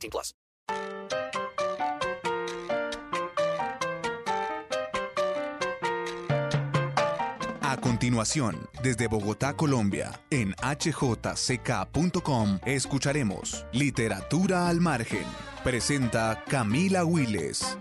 18 plus. A continuación, desde Bogotá, Colombia, en hjck.com, escucharemos Literatura al Margen. Presenta Camila Willes.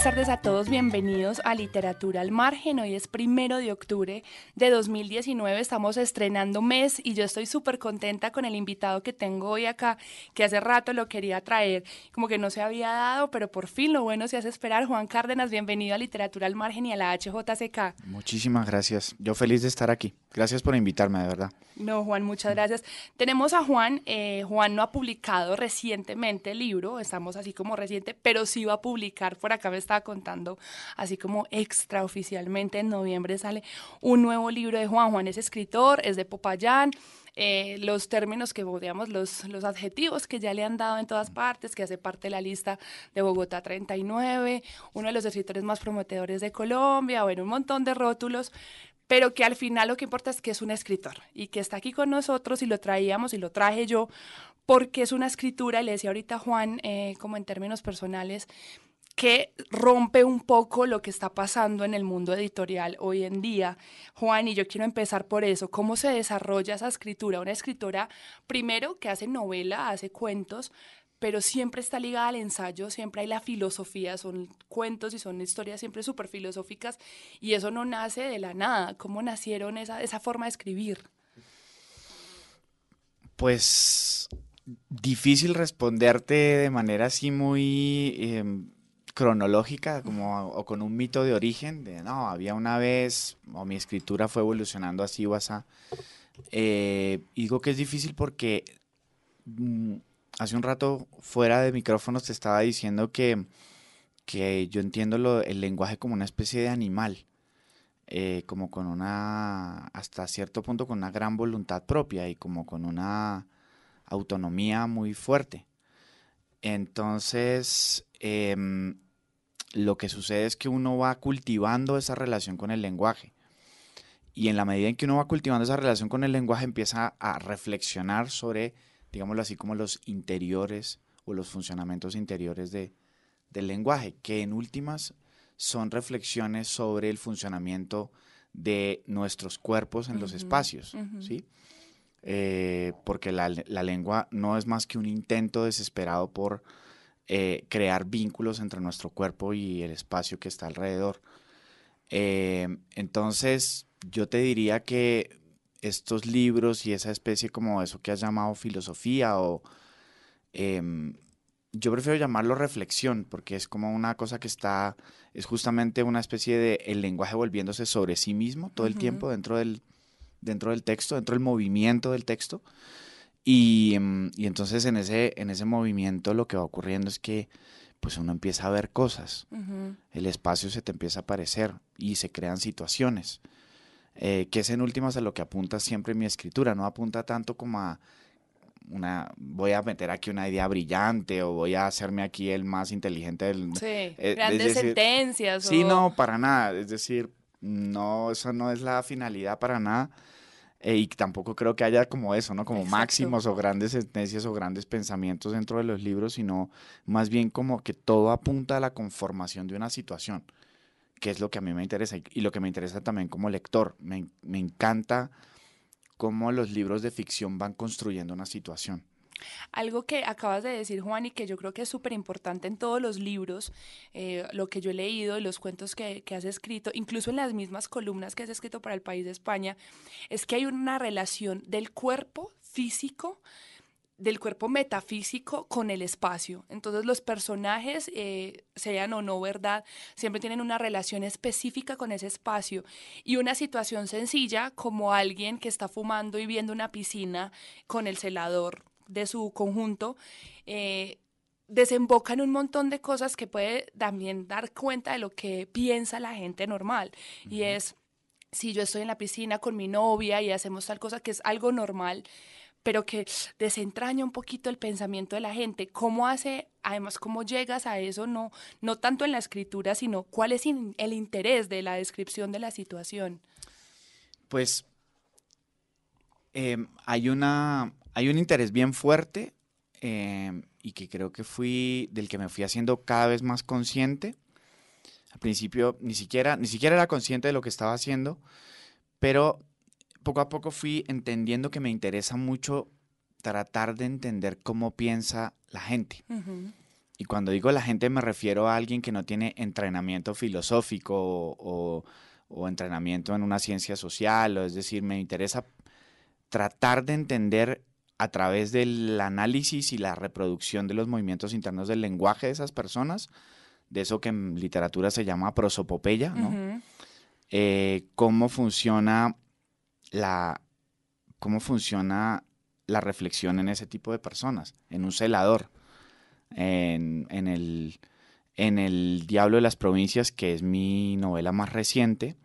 Buenas tardes a todos, bienvenidos a Literatura al Margen. Hoy es primero de octubre de 2019, estamos estrenando mes y yo estoy súper contenta con el invitado que tengo hoy acá, que hace rato lo quería traer, como que no se había dado, pero por fin lo bueno se hace esperar. Juan Cárdenas, bienvenido a Literatura al Margen y a la HJCK. Muchísimas gracias. Yo feliz de estar aquí. Gracias por invitarme, de verdad. No, Juan, muchas gracias. Tenemos a Juan. eh, Juan no ha publicado recientemente el libro, estamos así como reciente, pero sí va a publicar, por acá me estaba contando, así como extraoficialmente en noviembre sale un nuevo libro de Juan. Juan es escritor, es de Popayán. eh, los términos que, digamos, los, los adjetivos que ya le han dado en todas partes, que hace parte de la lista de Bogotá 39, uno de los escritores más prometedores de Colombia, bueno, un montón de rótulos, pero que al final lo que importa es que es un escritor y que está aquí con nosotros y lo traíamos y lo traje yo porque es una escritura, y le decía ahorita Juan, eh, como en términos personales, que rompe un poco lo que está pasando en el mundo editorial hoy en día. Juan, y yo quiero empezar por eso, ¿cómo se desarrolla esa escritura? Una escritora, primero, que hace novela, hace cuentos, pero siempre está ligada al ensayo, siempre hay la filosofía, son cuentos y son historias siempre súper filosóficas, y eso no nace de la nada. ¿Cómo nacieron esa, esa forma de escribir? Pues difícil responderte de manera así muy em, cronológica como, o con un mito de origen, de no, había una vez, o mi escritura fue evolucionando así o así. Eh, digo que es difícil porque mm, hace un rato fuera de micrófonos te estaba diciendo que, que yo entiendo el lenguaje como una especie de animal. eh, como con una, hasta cierto punto, con una gran voluntad propia y como con una autonomía muy fuerte. Entonces, em, lo que sucede es que uno va cultivando esa relación con el lenguaje. Y en la medida en que uno va cultivando esa relación con el lenguaje, empieza a reflexionar sobre, digámoslo así, como los interiores o los funcionamientos interiores de, del lenguaje, que en últimas son reflexiones sobre el funcionamiento de nuestros cuerpos en los espacios. ¿sí? Eh, porque la, la lengua no es más que un intento desesperado por eh, crear vínculos entre nuestro cuerpo y el espacio que está alrededor. Eh, entonces, yo te diría que estos libros y esa especie como eso que has llamado filosofía o em, yo prefiero llamarlo reflexión porque es como una cosa que está, es justamente una especie de el lenguaje volviéndose sobre sí mismo todo el tiempo dentro del, dentro del texto, dentro del movimiento del texto. Y, em, y entonces en ese, en ese movimiento lo que va ocurriendo es que pues uno empieza a ver cosas, el espacio se te empieza a aparecer y se crean situaciones, eh, que es en últimas a lo que apunta siempre mi escritura, no apunta tanto como a una, voy a meter aquí una idea brillante o voy a hacerme aquí el más inteligente del... Sí, Eh, es grandes decir, sentencias. Sí, o- no, para nada. Es decir, no, eso no es la finalidad para nada. eh, y tampoco creo que haya como eso, ¿no? Como Exacto. máximos o grandes sentencias o grandes pensamientos dentro de los libros, sino más bien como que todo apunta a la conformación de una situación, que es lo que a mí me interesa y, lo que me interesa también como lector. Me, me encanta cómo los libros de ficción van construyendo una situación. Algo que acabas de decir, Juan, y que yo creo que es súper importante en todos los libros, eh, lo que yo he leído y los cuentos que, que has escrito, incluso en las mismas columnas que has escrito para el país de España, es que hay una relación del cuerpo físico del cuerpo metafísico con el espacio. Entonces los personajes, eh, sean o no verdad, siempre tienen una relación específica con ese espacio y una situación sencilla como alguien que está fumando y viendo una piscina con el celador de su conjunto. Eh, desemboca en un montón de cosas que puede también dar cuenta de lo que piensa la gente normal. Y es, si yo estoy en la piscina con mi novia y hacemos tal cosa que es algo normal, pero que desentraña un poquito el pensamiento de la gente. ¿Cómo hace, además, cómo llegas a eso? No, no tanto en la escritura, sino cuál es el interés de la descripción de la situación. Pues em, hay, una, hay un interés bien fuerte em, y que creo que fui, del que me fui haciendo cada vez más consciente. Al principio ni siquiera, ni siquiera era consciente de lo que estaba haciendo, pero poco a poco fui entendiendo que me interesa mucho tratar de entender cómo piensa la gente. Y cuando digo la gente me refiero a alguien que no tiene entrenamiento filosófico o, entrenamiento en una ciencia social, o es decir, me interesa tratar de entender a través del análisis y la reproducción de los movimientos internos del lenguaje de esas personas, de eso que en literatura se llama prosopopeya, ¿no? Eh, cómo funciona la, cómo funciona la reflexión en ese tipo de personas, en un celador, en, el, en El Diablo de las Provincias, que es mi novela más reciente,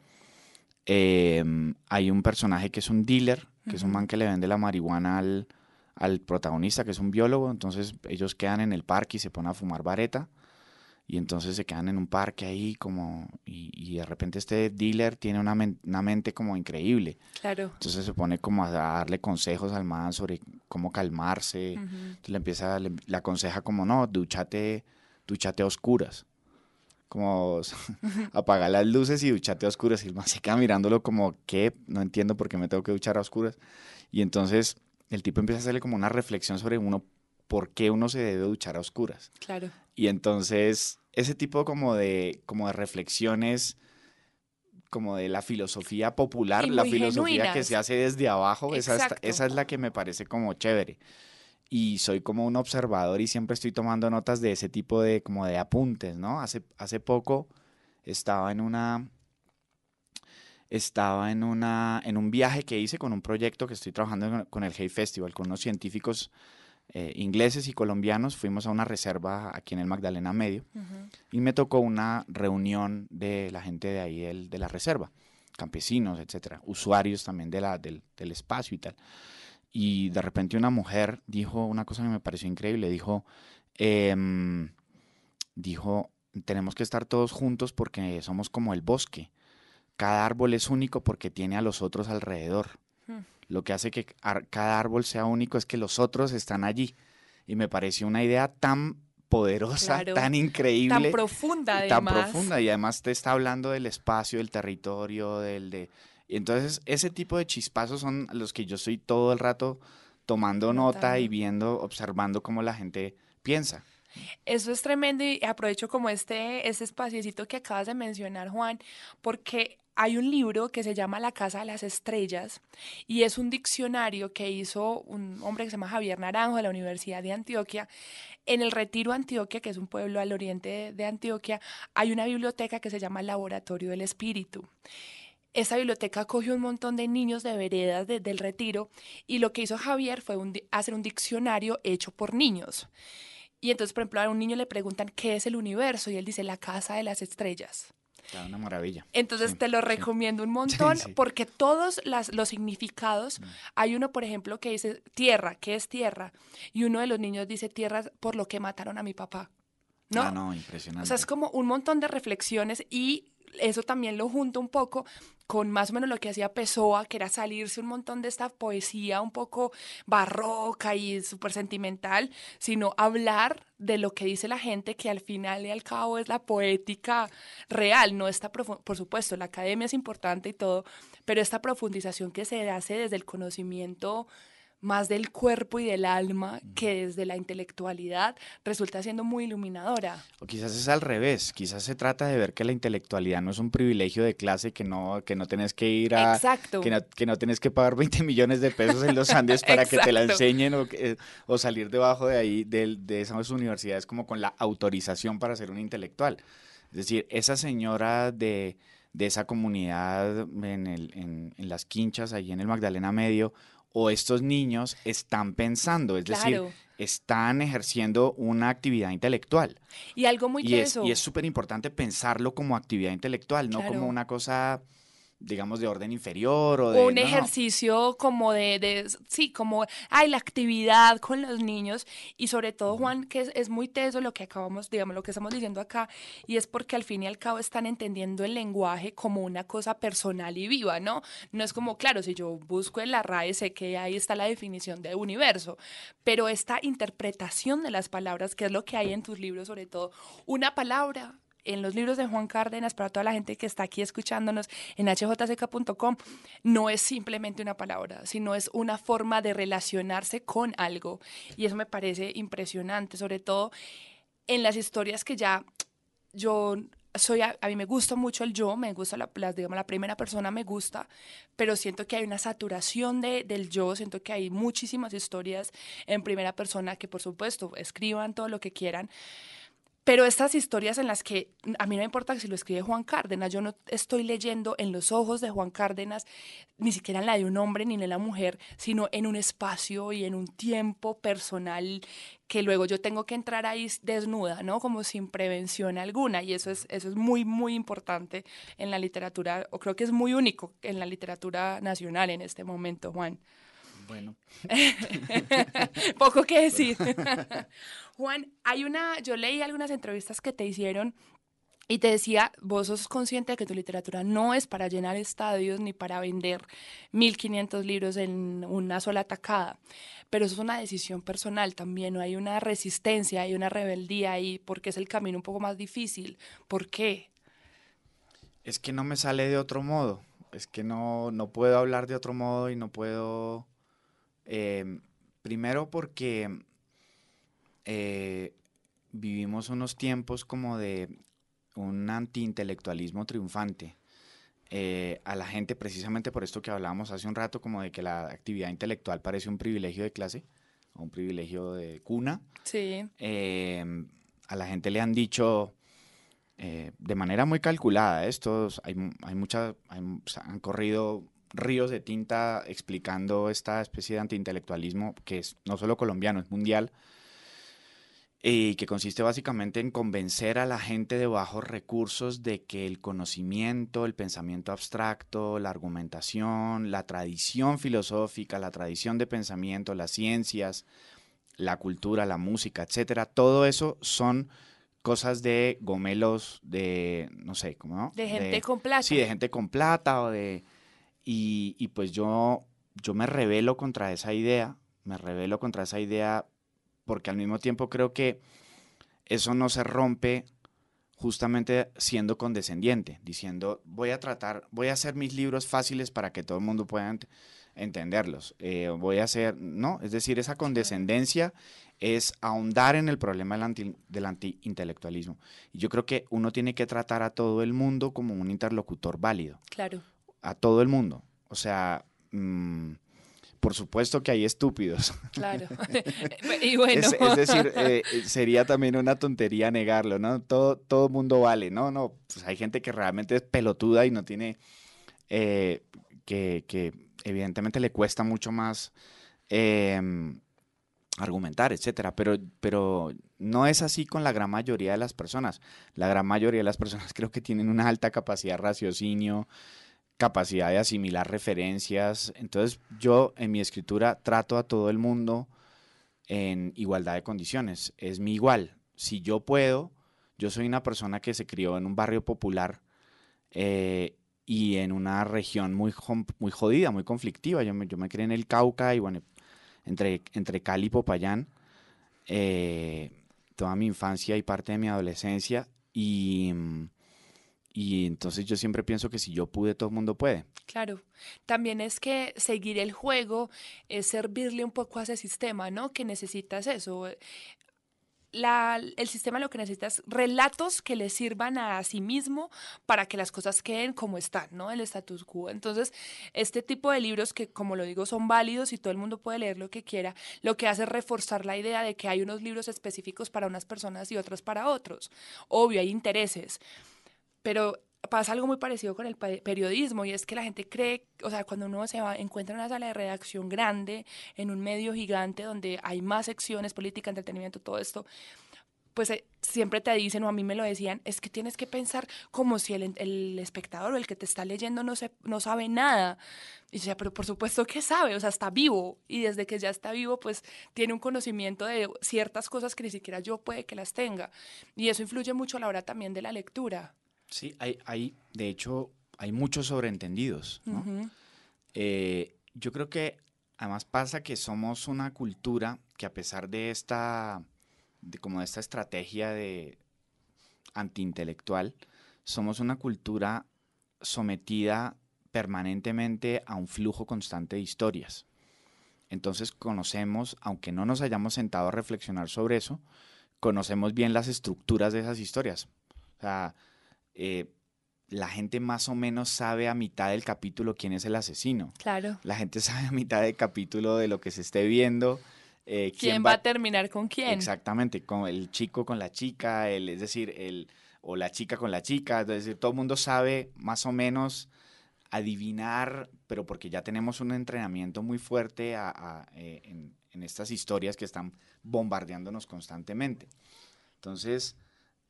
em, hay un personaje que es un dealer, que es un man que le vende la marihuana al, al protagonista, que es un biólogo, entonces ellos quedan en el parque y se ponen a fumar vareta y entonces se quedan en un parque ahí como y, de repente este dealer tiene una, mente como increíble. Claro. Entonces se pone como a darle consejos al man sobre cómo calmarse. Entonces le empieza, le, aconseja como, no, duchate, duchate a oscuras. Como apaga las luces y duchate a oscuras. Y el man se queda mirándolo como, ¿qué? No entiendo por qué me tengo que duchar a oscuras. Y entonces el tipo empieza a hacerle como una reflexión sobre uno por qué uno se debe duchar a oscuras. Claro. Y entonces, ese tipo como de, como de reflexiones, como de la filosofía popular, la filosofía que se hace desde abajo, esa es, esa es la que me parece como chévere. Y soy como un observador y siempre estoy tomando notas de ese tipo de, como de apuntes, ¿no? Hace, hace poco estaba en una, estaba en, una, en un viaje que hice con un proyecto que estoy trabajando con el Hey Festival, con unos científicos eh, ingleses y colombianos, fuimos a una reserva aquí en el Magdalena Medio y me tocó una reunión de la gente de ahí de la reserva, campesinos, etcétera, usuarios también de la, del, espacio y tal. Y de repente una mujer dijo una cosa que me pareció increíble, dijo, em, dijo, tenemos que estar todos juntos porque somos como el bosque. Cada árbol es único porque tiene a los otros alrededor lo que hace que cada árbol sea único es que los otros están allí. Y me pareció una idea tan poderosa, tan increíble. Tan profunda, además. Tan profunda. Y además te está hablando del espacio, del territorio, del de. Y entonces, ese tipo de chispazos son los que yo estoy todo el rato tomando nota y viendo, observando cómo la gente piensa. Eso es tremendo y aprovecho como este, este espaciecito que acabas de mencionar, Juan, porque hay un libro que se llama La Casa de las Estrellas y es un diccionario que hizo un hombre que se llama Javier Naranjo de la Universidad de Antioquia. En el Retiro Antioquia, que es un pueblo al oriente de, Antioquia, hay una biblioteca que se llama Laboratorio del Espíritu. Esa biblioteca acoge un montón de niños de veredas del retiro y lo que hizo Javier fue hacer un diccionario hecho por niños. Y entonces, por ejemplo, a un niño le preguntan qué es el universo y él dice la casa de las estrellas una maravilla. Entonces te lo recomiendo un montón porque todos los significados, mm. hay uno, por ejemplo, que dice tierra, ¿qué es tierra? Y uno de los niños dice tierra por lo que mataron a mi papá. ¿No? Ah, no, impresionante. O sea, es como un montón de reflexiones y eso también lo junto un poco con más o menos lo que hacía Pessoa, que era salirse un montón de esta poesía un poco barroca y súper sentimental, sino hablar de lo que dice la gente, que al final y al cabo es la poética real, no está, por supuesto, la academia es importante y todo, pero esta profundización que se hace desde el conocimiento más del cuerpo y del alma que desde la intelectualidad resulta siendo muy iluminadora. O quizás es al revés, quizás se trata de ver que la intelectualidad no es un privilegio de clase que no, que no tenés que ir a... Exacto. Que no, que no tenés que pagar 20 millones de pesos en los Andes para que te la enseñen o, o salir debajo de ahí, de, de esas universidades como con la autorización para ser un intelectual. Es decir, esa señora de, de esa comunidad en, el, en, en las quinchas, ahí en el Magdalena Medio, o estos niños están pensando, es decir, están ejerciendo una actividad intelectual. Y algo muy y es, y es súper importante pensarlo como actividad intelectual, no como una cosa digamos, de orden inferior o de... Un ejercicio como de, de, sí, como, ay, la actividad con los niños. Y sobre todo, Juan, que es, es, muy teso lo que acabamos, digamos, lo que estamos diciendo acá y es porque al fin y al cabo están entendiendo el lenguaje como una cosa personal y viva, ¿no? No es como, claro, si yo busco en la RAE sé que ahí está la definición de universo, pero esta interpretación de las palabras, que es lo que hay en tus libros sobre todo, una palabra en los libros de Juan Cárdenas, para toda la gente que está aquí escuchándonos en hjck.com, no es simplemente una palabra, sino es una forma de relacionarse con algo. Y eso me parece impresionante, sobre todo en las historias que ya yo soy a, mí me gusta mucho el yo, me gusta la, digamos, la primera persona me gusta, pero siento que hay una saturación de, del yo, siento que hay muchísimas historias en primera persona que por supuesto escriban todo lo que quieran, pero estas historias en las que a mí no me importa si lo escribe Juan Cárdenas, yo no estoy leyendo en los ojos de Juan Cárdenas, ni siquiera en la de un hombre ni en la mujer, sino en un espacio y en un tiempo personal que luego yo tengo que entrar ahí desnuda, ¿no? Como sin prevención alguna. Y eso es, eso es muy, muy importante en la literatura, o creo que es muy único en la literatura nacional en este momento, Juan. Bueno. Poco que decir. Juan, hay una, yo leí algunas entrevistas que te hicieron y te decía, vos sos consciente de que tu literatura no es para llenar estadios ni para vender 1500 libros en una sola tacada, pero eso es una decisión personal también, ¿no? hay una resistencia, hay una rebeldía ahí, porque es el camino un poco más difícil. ¿Por qué? Es que no me sale de otro modo, es que no, no puedo hablar de otro modo y no puedo Em, primero porque eh, vivimos unos tiempos como de un antiintelectualismo triunfante. Eh, a la gente, precisamente por esto que hablábamos hace un rato, como de que la actividad intelectual parece un privilegio de clase o un privilegio de cuna. Sí. Em, a la gente le han dicho eh, de manera muy calculada, estos, hay, hay muchas, han corrido ríos de tinta explicando esta especie de antiintelectualismo que es no solo colombiano, es mundial, y que consiste básicamente en convencer a la gente de bajos recursos de que el conocimiento, el pensamiento abstracto, la argumentación, la tradición filosófica, la tradición de pensamiento, las ciencias, la cultura, la música, etcétera, todo eso son cosas de gomelos, de, no sé, ¿cómo? De gente con plata. Sí, de gente con plata o de y, pues yo, yo me rebelo contra esa idea, me rebelo contra esa idea porque al mismo tiempo creo que eso no se rompe justamente siendo condescendiente, diciendo voy a tratar, voy a hacer mis libros fáciles para que todo el mundo pueda entenderlos. Eh, voy a hacer, no, es decir, esa condescendencia es ahondar en el problema del, anti, del antiintelectualismo. Y yo creo que uno tiene que tratar a todo el mundo como un interlocutor válido. Claro a todo el mundo. O sea, mm, por supuesto que hay estúpidos. Claro. y bueno. Es, decir, eh, sería también una tontería negarlo, ¿no? Todo, todo mundo vale, ¿no? No, pues hay gente que realmente es pelotuda y no tiene, eh, que, que, evidentemente le cuesta mucho más em, argumentar, etcétera, pero, pero no es así con la gran mayoría de las personas. La gran mayoría de las personas creo que tienen una alta capacidad de raciocinio, capacidad de asimilar referencias. Entonces yo en mi escritura trato a todo el mundo en igualdad de condiciones. Es mi igual. Si yo puedo, yo soy una persona que se crió en un barrio popular eh, y en una región muy, muy jodida, muy conflictiva. Yo me, yo me crié en el Cauca y bueno, entre, entre Cali y Popayán, eh, toda mi infancia y parte de mi adolescencia. Y, mm, y entonces yo siempre pienso que si yo pude, todo el mundo puede. Claro, también es que seguir el juego es servirle un poco a ese sistema, ¿no? Que necesitas eso. La, el sistema lo que necesita es relatos que le sirvan a sí mismo para que las cosas queden como están, ¿no? El status quo. Entonces, este tipo de libros que, como lo digo, son válidos y todo el mundo puede leer lo que quiera, lo que hace es reforzar la idea de que hay unos libros específicos para unas personas y otros para otros. Obvio, hay intereses, pero pasa algo muy parecido con el pe- periodismo y es que la gente cree, o sea, cuando uno se va, encuentra en una sala de redacción grande, en un medio gigante donde hay más secciones, política, entretenimiento, todo esto, pues eh, siempre te dicen, o a mí me lo decían, es que tienes que pensar como si el, el espectador o el que te está leyendo no, se, no sabe nada. Y yo decía, pero por supuesto que sabe, o sea, está vivo. Y desde que ya está vivo, pues tiene un conocimiento de ciertas cosas que ni siquiera yo puede que las tenga. Y eso influye mucho a la hora también de la lectura. Sí, hay, hay de hecho, hay muchos sobreentendidos. ¿no? Eh, yo creo que además pasa que somos una cultura que a pesar de esta, de como de esta estrategia de antiintelectual, somos una cultura sometida permanentemente a un flujo constante de historias. Entonces conocemos, aunque no nos hayamos sentado a reflexionar sobre eso, conocemos bien las estructuras de esas historias. O sea, eh, la gente más o menos sabe a mitad del capítulo quién es el asesino. Claro. La gente sabe a mitad del capítulo de lo que se esté viendo. eh, ¿Quién, va a terminar con quién? Exactamente, con el chico con la chica, el, es decir, el, o la chica con la chica, es decir, todo el mundo sabe más o menos adivinar, pero porque ya tenemos un entrenamiento muy fuerte a- a, eh, en, en estas historias que están bombardeándonos constantemente. Entonces,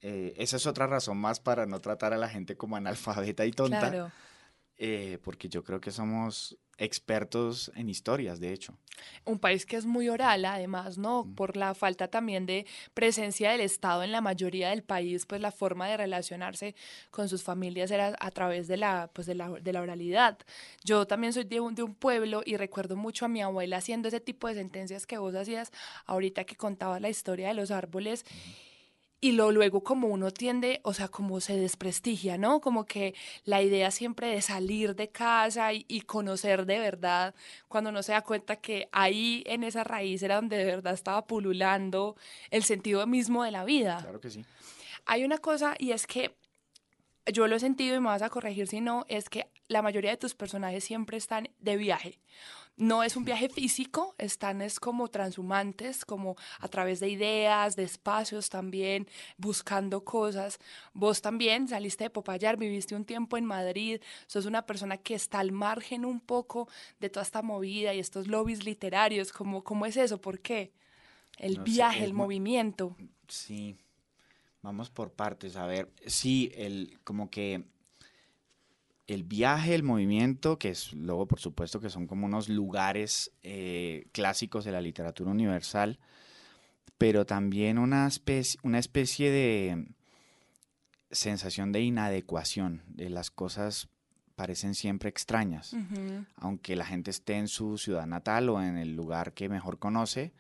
eh, esa es otra razón más para no tratar a la gente como analfabeta y tonta, Claro. eh, porque yo creo que somos expertos en historias, de hecho. Un país que es muy oral, además, ¿no? Por la falta también de presencia del Estado en la mayoría del país, pues la forma de relacionarse con sus familias era a través de la, pues de la, de la oralidad. Yo también soy de un, de un pueblo y recuerdo mucho a mi abuela haciendo ese tipo de sentencias que vos hacías ahorita que contabas la historia de los árboles. Y lo luego como uno tiende, o sea, como se desprestigia, ¿no? Como que la idea siempre de salir de casa y, y conocer de verdad, cuando uno se da cuenta que ahí en esa raíz era donde de verdad estaba pululando el sentido mismo de la vida. Claro que sí. Hay una cosa y es que yo lo he sentido y me vas a corregir si no, es que la mayoría de tus personajes siempre están de viaje. No es un viaje físico, están es como transhumantes, como a través de ideas, de espacios también, buscando cosas. Vos también saliste de Popayar, viviste un tiempo en Madrid, sos una persona que está al margen un poco de toda esta movida y estos lobbies literarios. ¿Cómo, cómo es eso? ¿Por qué? El No viaje, el movimiento. Sí, vamos por partes. A ver, sí, el, como que el viaje, el movimiento, que es luego por supuesto que son como unos lugares eh, clásicos de la literatura universal, pero también una especie, una especie de sensación de inadecuación, de las cosas parecen siempre extrañas aunque la gente esté en su ciudad natal o en el lugar que mejor conoce,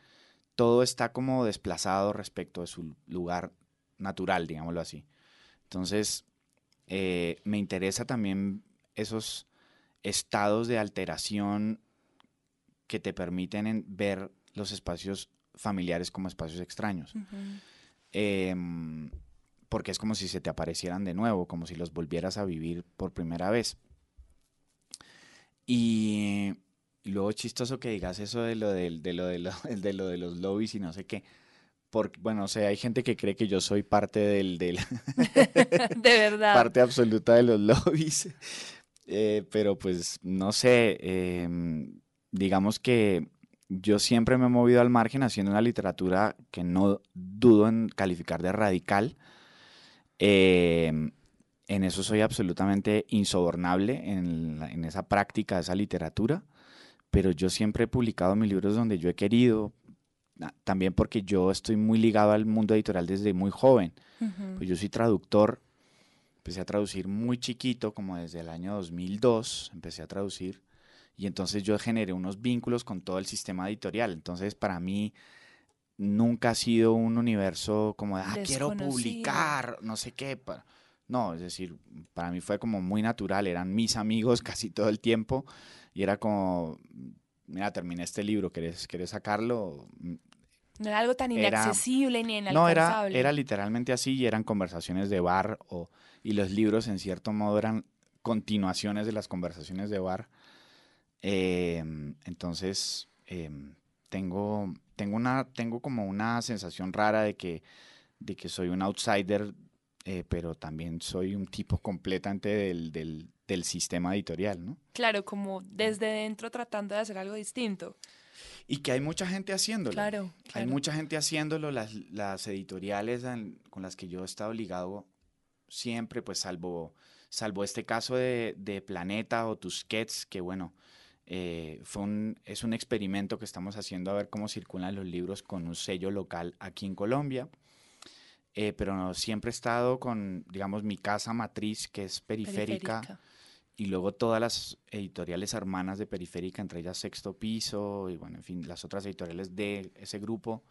todo está como desplazado respecto de su lugar natural, digámoslo así. Entonces, eh, me interesa también esos estados de alteración que te permiten en- ver los espacios familiares como espacios extraños. Em, porque es como si se te aparecieran de nuevo, como si los volvieras a vivir por primera vez. Y, y luego chistoso que digas eso de lo, del- de, lo, de, lo, de lo de los lobbies y no sé qué. Porque, bueno, o sea, hay gente que cree que yo soy parte del, del de verdad. parte absoluta de los lobbies. Eh, pero pues no sé, em, digamos que yo siempre me he movido al margen haciendo una literatura que no dudo en calificar de radical. Em, en eso soy absolutamente insobornable en, la- en esa práctica esa literatura, pero yo siempre he publicado mis libros donde yo he querido, también porque yo estoy muy ligado al mundo editorial desde muy joven. Ujú. Pues yo soy traductor Empecé a traducir muy chiquito, como desde el año 2002, empecé a traducir. Y entonces yo generé unos vínculos con todo el sistema editorial. Entonces, para mí, nunca ha sido un universo como de, ah, quiero publicar, no sé qué. No, es decir, para mí fue como muy natural, eran mis amigos casi todo el tiempo y era como, mira, terminé este libro, ¿querés, querés sacarlo? No era algo tan Era- inaccesible ni No, era, inalcanzable. era literalmente así y eran conversaciones de bar o, y los libros en cierto modo eran continuaciones de las conversaciones de bar. Eh, entonces, eh, tengo, tengo, una, tengo como una sensación rara de que, de que soy un outsider, eh, pero también soy un tipo completamente del, del, del sistema editorial, ¿no? Claro, como desde dentro tratando de hacer algo distinto. Y que hay mucha gente haciéndolo. Claro, Hay mucha gente haciéndolo, las, las editoriales en- con las que yo he estado ligado siempre, pues salvo, salvo este caso de, de Planeta o Tusquets, que bueno, eh, fue un, es un experimento que estamos haciendo a ver cómo circulan los libros con un sello local aquí en Colombia. Eh, pero no, siempre he estado con, digamos, mi casa matriz, que es periférica, Periférica. Y luego todas las editoriales hermanas de Periférica, entre ellas Sexto Piso, y bueno, en fin, las otras editoriales de ese grupo,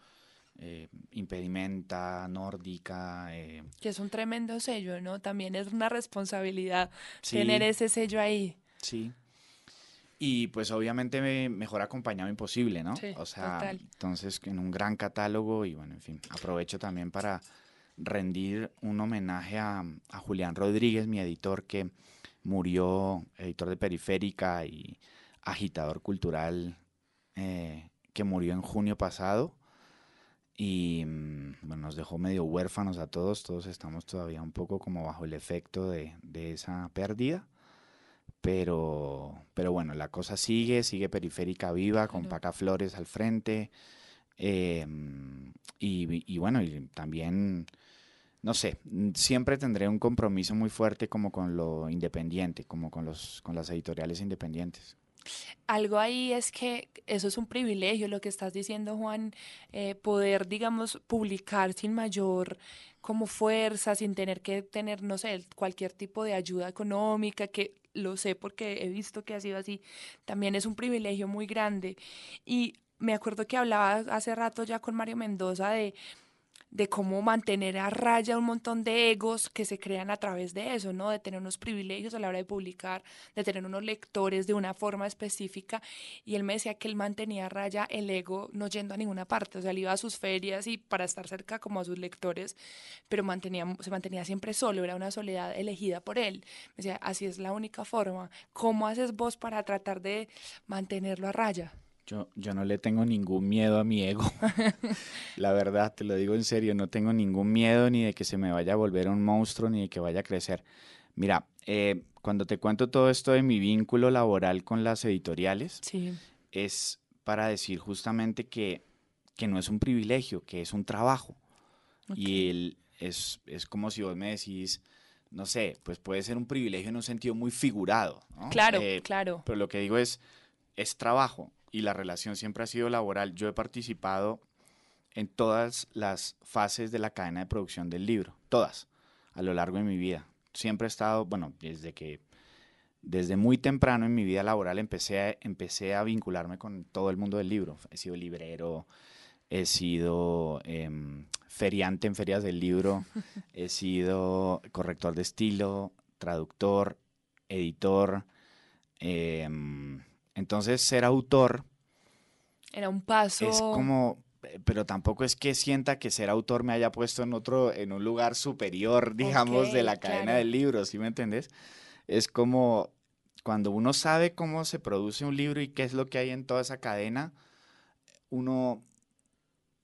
eh, Impedimenta, Nórdica, eh, Que es un tremendo sello, ¿no? También es una responsabilidad Sí. tener ese sello ahí. sí. Y pues obviamente me- mejor acompañado imposible, ¿no? Sí, o sea, total. entonces en un gran catálogo y bueno, en fin, aprovecho también para rendir un homenaje a, a Julián Rodríguez, mi editor que murió, editor de Periférica y agitador cultural, eh, que murió en junio pasado. Y mm, bueno, nos dejó medio huérfanos a todos, todos estamos todavía un poco como bajo el efecto de, de esa pérdida. Pero, pero bueno, la cosa sigue, sigue Periférica viva, con. Paca Flores al frente. eh, y, y bueno, y también, no sé, mm, siempre tendré un compromiso muy fuerte como con lo independiente, como con, los, con las editoriales independientes. Algo ahí es que eso es un privilegio, lo que estás diciendo, Juan, eh, poder, digamos, publicar sin mayor como fuerza, sin tener que tener, no sé, cualquier tipo de ayuda económica, que lo sé porque he visto que ha sido así, también es un privilegio muy grande. Y me acuerdo que hablaba hace rato ya con Mario Mendoza de de cómo mantener a raya un montón de egos que se crean a través de eso, ¿no? De tener unos privilegios a la hora de publicar, de tener unos lectores de una forma específica. Y él me decía que él mantenía a raya el ego no yendo a ninguna parte, o sea, él iba a sus ferias y para estar cerca como a sus lectores, pero mantenía, se mantenía siempre solo, era una soledad elegida por él. Me decía, así es la única forma. ¿Cómo haces vos para tratar de mantenerlo a raya? Yo, yo no le tengo ningún miedo a mi ego. La verdad, te lo digo en serio, no tengo ningún miedo ni de que se me vaya a volver un monstruo ni de que vaya a crecer. Mira, eh, cuando te cuento todo esto de mi vínculo laboral con las editoriales, Sí, es para decir justamente que, que no es un privilegio, que es un trabajo. Y el, es, es como si vos me decís, no sé, pues puede ser un privilegio en un sentido muy figurado. ¿no? claro, Eh, claro. pero lo que digo es, es trabajo y la relación siempre ha sido laboral. Yo he participado en todas las fases de la cadena de producción del libro, todas, a lo largo de mi vida. Siempre he estado, bueno, desde que, desde muy temprano en mi vida laboral empecé a, empecé a vincularme con todo el mundo del libro. He sido librero, he sido em, feriante en ferias del libro, he sido corrector de estilo, traductor, editor. em, entonces, ser autor Era un paso. es como, eh, pero tampoco es que sienta que ser autor me haya puesto en otro, en un lugar superior, digamos, de la cadena claro. del libro, ¿sí me entendés? Es como cuando uno sabe cómo se produce un libro y qué es lo que hay en toda esa cadena, uno,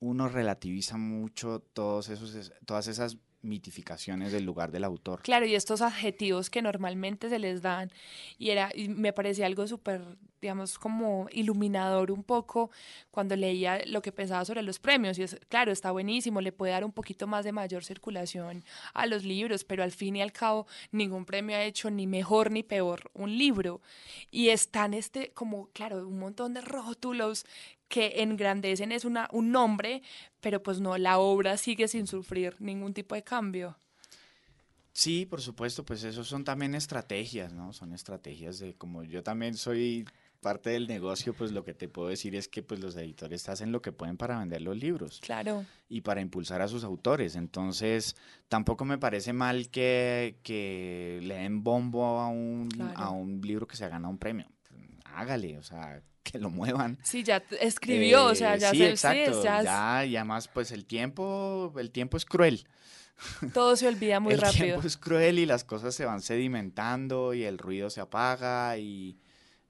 uno relativiza mucho todos esos, es- todas esas mitificaciones del lugar del autor. Claro, y estos adjetivos que normalmente se les dan, y era, me parecía algo súper, digamos, como iluminador un poco cuando leía lo que pensaba sobre los premios. Y es, claro, está buenísimo, le puede dar un poquito más de mayor circulación a los libros, pero al fin y al cabo, ningún premio ha hecho ni mejor ni peor un libro. Y están este, como, claro, un montón de rótulos que engrandecen es una, un nombre, pero pues no, la obra sigue sin sufrir ningún tipo de cambio. Sí, por supuesto, pues eso son también estrategias, ¿no? Son estrategias de como yo también soy parte del negocio, pues lo que te puedo decir es que pues los editores hacen lo que pueden para vender los libros Claro. y para impulsar a sus autores. Entonces, tampoco me parece mal que, que le den bombo a un, Claro. a un libro que se ha ganado un premio. Hágale, o sea, que lo muevan. Sí, ya escribió, o sea, Eh, ya sí, se- sí, exacto. ya, ya, y además, pues el tiempo, el tiempo es cruel. todo se olvida muy el rápido. tiempo es cruel y las cosas se van sedimentando y el ruido se apaga y,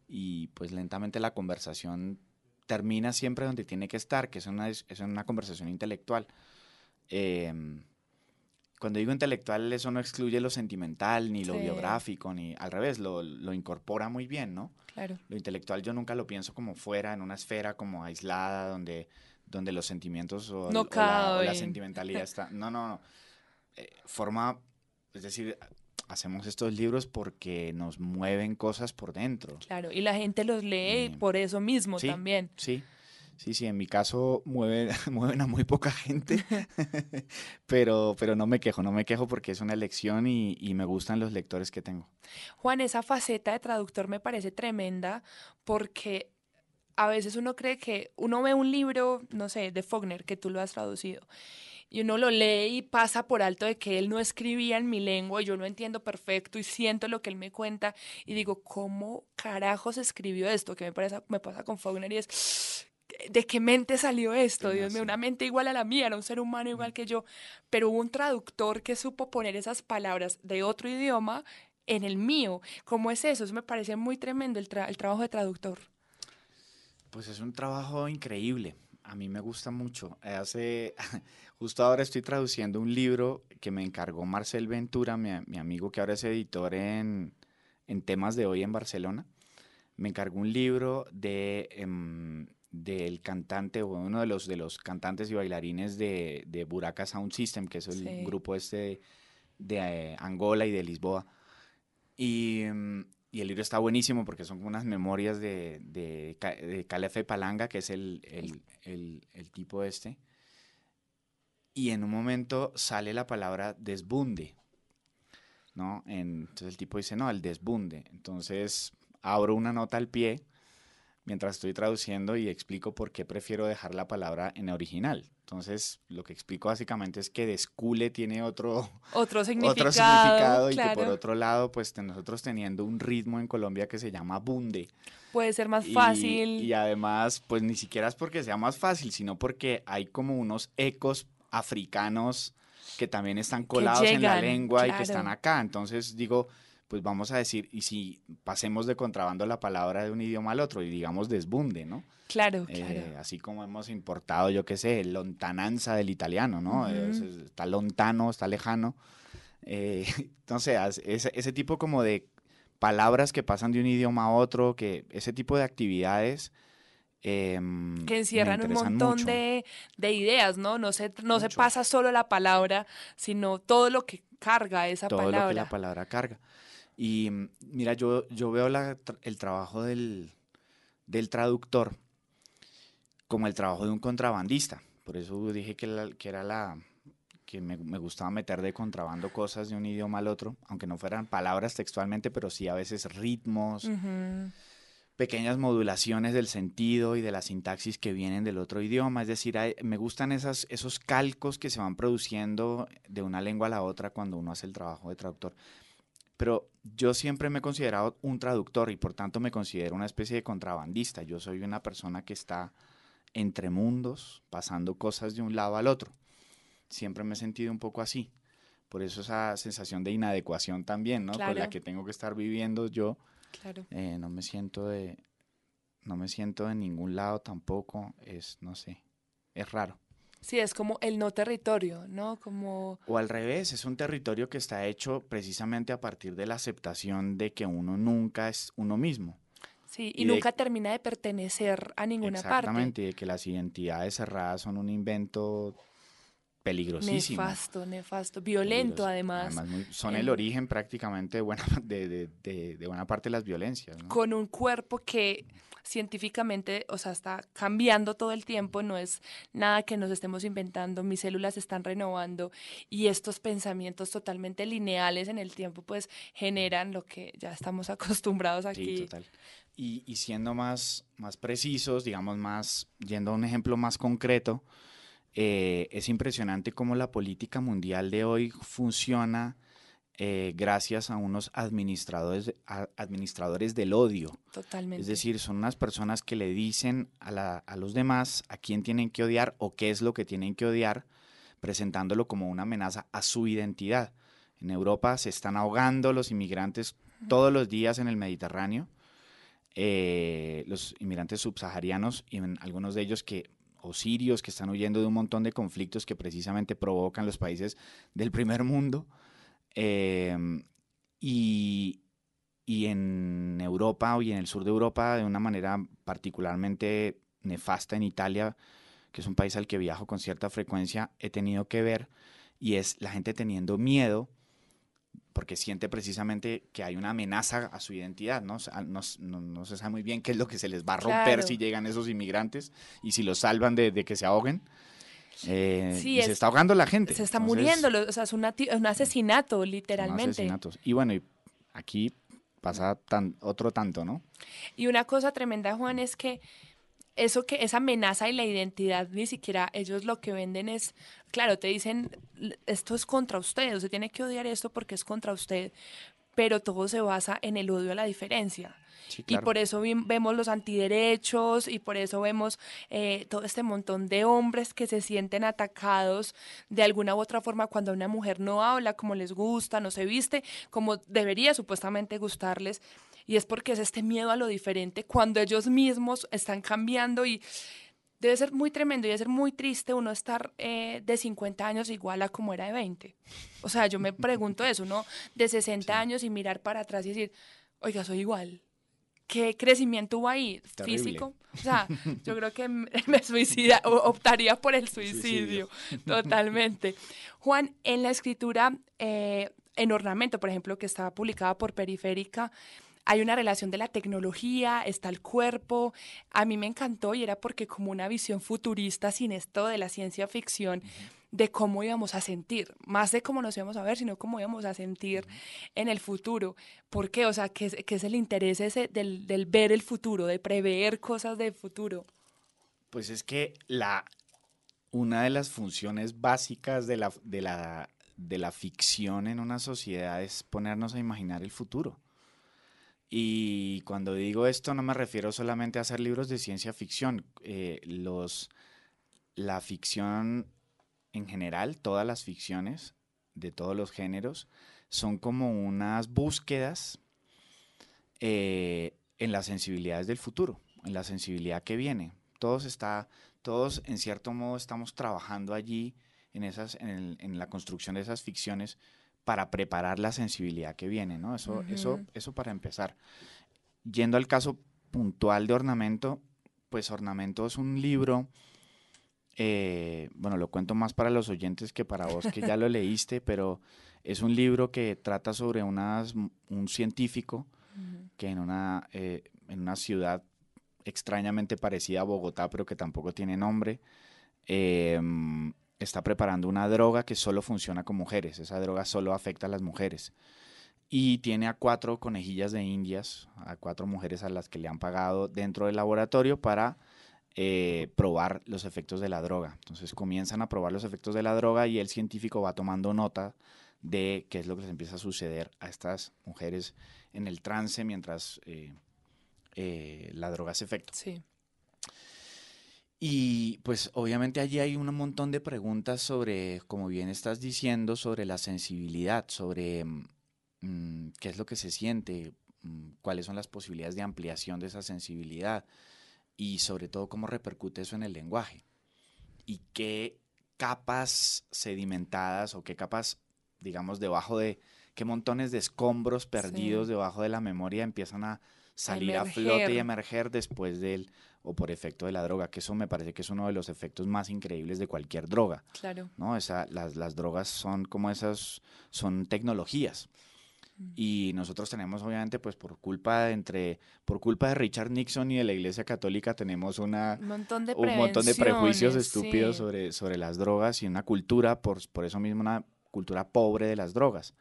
y, pues lentamente la conversación termina siempre donde tiene que estar, que es una, es una conversación intelectual. Em, cuando digo intelectual, eso no excluye lo sentimental, ni lo Sí. biográfico, ni al revés, lo, lo incorpora muy bien, ¿no? Claro. Lo intelectual yo nunca lo pienso como fuera, en una esfera como aislada, donde, donde los sentimientos o, No o la, o la sentimentalidad está... No, no, no. Eh, forma, es decir, hacemos estos libros porque nos mueven cosas por dentro. Claro, y la gente los lee por eso mismo Sí. también. Sí, sí, sí, en mi caso mueven, mueven a muy poca gente, pero, pero no me quejo, no me quejo porque es una elección y, y me gustan los lectores que tengo. Juan, esa faceta de traductor me parece tremenda porque a veces uno cree que uno ve un libro, no sé, de Faulkner, que tú lo has traducido, y uno lo lee y pasa por alto de que él no escribía en mi lengua y yo lo entiendo perfecto y siento lo que él me cuenta y digo, ¿cómo carajos escribió esto? Que me, parece, me pasa con Faulkner y es, ¿de qué mente salió esto? Dios mío, una mente igual a la mía, era un ser humano igual que yo, pero hubo un traductor que supo poner esas palabras de otro idioma en el mío. ¿Cómo es eso? Eso me parece muy tremendo el, tra- el trabajo de traductor. Pues es un trabajo increíble. A mí me gusta mucho. Hace, justo ahora estoy traduciendo un libro que me encargó Marcel Ventura, mi, mi amigo que ahora es editor en, en temas de hoy en Barcelona. Me encargó un libro de em, del cantante o uno de los de los cantantes y bailarines de, de Buraka Sound System, que es el Sí. grupo este de, de, eh, Angola y de Lisboa. Y, mm, y el libro está buenísimo porque son unas memorias de, de, de Calefe Palanga, que es el, el, el- el tipo este. Y en un momento sale la palabra desbunde. ¿no? En- entonces el tipo dice, no, el desbunde. Entonces abro una nota al pie mientras estoy traduciendo y explico por qué prefiero dejar la palabra en original. Entonces lo que explico básicamente es que descule tiene otro, Otro significado. otro significado y que por otro lado, pues nosotros teniendo un ritmo en Colombia que se llama bunde. Puede ser más y- fácil. Y, además, pues ni siquiera es porque sea más fácil, sino porque hay como unos ecos africanos que también están colados en la lengua y que están acá. Entonces digo, pues vamos a decir, y si pasemos de contrabando la palabra de un idioma al otro y digamos desbunde, ¿no? Claro, Eh, claro. así como hemos importado, yo qué sé, lontananza del italiano, ¿no? Ujú. Es- es- está lontano, está lejano. Eh, entonces, ese, ese tipo como de palabras que pasan de un idioma a otro, que ese tipo de actividades em, que encierran un montón de, de ideas, ¿no? No se, no se pasa solo la palabra, sino todo lo que carga esa todo palabra. lo que la palabra carga. Y mm, mira, yo, yo veo la el trabajo del, del traductor como el trabajo de un contrabandista. Por eso dije que, la- que era la que me, me gustaba meter de contrabando cosas de un idioma al otro, aunque no fueran palabras textualmente, pero sí a veces ritmos, Ujú. pequeñas modulaciones del sentido y de la sintaxis que vienen del otro idioma. Es decir, hay- me gustan esas, esos calcos que se van produciendo de una lengua a la otra cuando uno hace el trabajo de traductor. Pero yo siempre me he considerado un traductor y por tanto me considero una especie de contrabandista. Yo soy una persona que está entre mundos, pasando cosas de un lado al otro. Siempre me he sentido un poco así. Por eso esa sensación de inadecuación también, ¿no? Con la que tengo que estar viviendo yo. Claro. Eh, no me siento de no me siento de ningún lado tampoco es no sé es raro Sí, es como el no territorio, ¿no? Como, o al revés es un territorio que está hecho precisamente a partir de la aceptación de que uno nunca es uno mismo sí, y, Y de- nunca termina de pertenecer a ninguna parte. exactamente y de que las identidades cerradas son un invento peligrosísimo. Nefasto, nefasto, violento además. muy- son el origen prácticamente de buena, de, de- de- de buena parte de las violencias. ¿no? con un cuerpo que científicamente, o sea, está cambiando todo el tiempo, no es nada que nos estemos inventando, mis células se están renovando y estos pensamientos totalmente lineales en el tiempo pues generan lo que ya estamos acostumbrados aquí. Sí, total. Y, y siendo más, más precisos, digamos, más, yendo a un ejemplo más concreto, eh, es impresionante cómo la política mundial de hoy funciona eh, gracias a unos administradores, a- administradores del odio. Totalmente. Es decir, son unas personas que le dicen a, la- a los demás a quién tienen que odiar o qué es lo que tienen que odiar, presentándolo como una amenaza a su identidad. En Europa se están ahogando los inmigrantes todos los días en el Mediterráneo, eh, los inmigrantes subsaharianos y en algunos de ellos que o sirios que están huyendo de un montón de conflictos que precisamente provocan los países del primer mundo. Eh, y, y en Europa y en el sur de Europa de una manera particularmente nefasta en Italia, que es un país al que viajo con cierta frecuencia, he tenido que ver y es la gente teniendo miedo porque siente precisamente que hay una amenaza a su identidad, ¿no? No, no- no se sabe muy bien qué es lo que se les va a romper Claro. si llegan esos inmigrantes y si los salvan de, de que se ahoguen. Eh, Sí, y se es- está ahogando la gente. Se está Entonces, muriendo, o sea, es un, un asesinato, literalmente. asesinatos. Y bueno, y aquí pasa tan, otro tanto, ¿no? Y una cosa tremenda, Juan, es que eso que esa amenaza y la identidad, ni siquiera ellos lo que venden es, claro, te dicen, "L- esto es contra usted, usted tiene que odiar esto porque es contra usted, pero todo se basa en el odio a la diferencia. Sí, Y por eso vemos los antiderechos y por eso vemos eh, todo este montón de hombres que se sienten atacados de alguna u otra forma cuando una mujer no habla como les gusta, no se viste como debería supuestamente gustarles. Y es porque es este miedo a lo diferente cuando ellos mismos están cambiando y debe ser muy tremendo y debe ser muy triste uno estar eh, de 50 años igual a como era de 20. O sea, yo me pregunto eso, uno de 60 años y mirar para atrás y decir, oiga, soy igual. ¿Qué crecimiento hubo ahí? Terrible. Físico. O sea, yo creo que me suicida, optaría por el suicidio, totalmente. Juan, en la escritura, eh, en ornamento, por ejemplo, que estaba publicada por Periférica, hay una relación de la tecnología, está el cuerpo. A mí me encantó y era porque como una visión futurista sin esto de la ciencia ficción, de cómo íbamos a sentir, más de cómo nos íbamos a ver, sino cómo íbamos a sentir en el futuro. ¿Por qué? O sea, que es, que es el interés ese del, del ver el futuro, de prever cosas del futuro. Pues es que la, una de las funciones básicas de la, de, la, de la ficción en una sociedad es ponernos a imaginar el futuro. Y cuando digo esto no me refiero solamente a hacer libros de ciencia ficción. Eh, los, la ficción en general, todas las ficciones de todos los géneros, son como unas búsquedas eh, en las sensibilidades del futuro, en la sensibilidad que viene. Todos, está, todos en cierto modo estamos trabajando allí en, esas, en, el- en la construcción de esas ficciones para preparar la sensibilidad que viene, ¿no? Eso, eso, eso para empezar. Yendo al caso puntual de Ornamento, pues Ornamento es un libro, eh, bueno, lo cuento más para los oyentes que para vos que ya lo leíste, pero es un libro que trata sobre unas, un científico que en una, eh, en una ciudad extrañamente parecida a Bogotá, pero que tampoco tiene nombre, eh, está preparando una droga que solo funciona con mujeres. Esa droga solo afecta a las mujeres. Y tiene a cuatro conejillas de indias, a cuatro mujeres a las que le han pagado dentro del laboratorio para eh, probar los efectos de la droga. Entonces comienzan a probar los efectos de la droga y el científico va tomando nota de qué es lo que les empieza a suceder a estas mujeres en el trance mientras eh, eh, la droga hace efecto. Sí. Y pues obviamente allí hay un montón de preguntas sobre, como bien estás diciendo, sobre la sensibilidad, sobre mm, mm, qué es lo que se siente, mm, cuáles son las posibilidades de ampliación de esa sensibilidad y sobre todo cómo repercute eso en el lenguaje y qué capas sedimentadas o qué capas, digamos, debajo de, qué montones de escombros perdidos Sí. debajo de la memoria empiezan a salir a flote y Emerger. emerger después del o por efecto de la droga, que eso me parece que es uno de los efectos más increíbles de cualquier droga, Claro. ¿no? Esa, las, las drogas son como esas, son tecnologías. Y nosotros tenemos, obviamente, pues por culpa de entre, por culpa de Richard Nixon y de la Iglesia Católica, tenemos una, Un montón de un montón de prejuicios estúpidos sí. sobre, sobre las drogas y una cultura, por, por eso mismo, una cultura pobre de las drogas,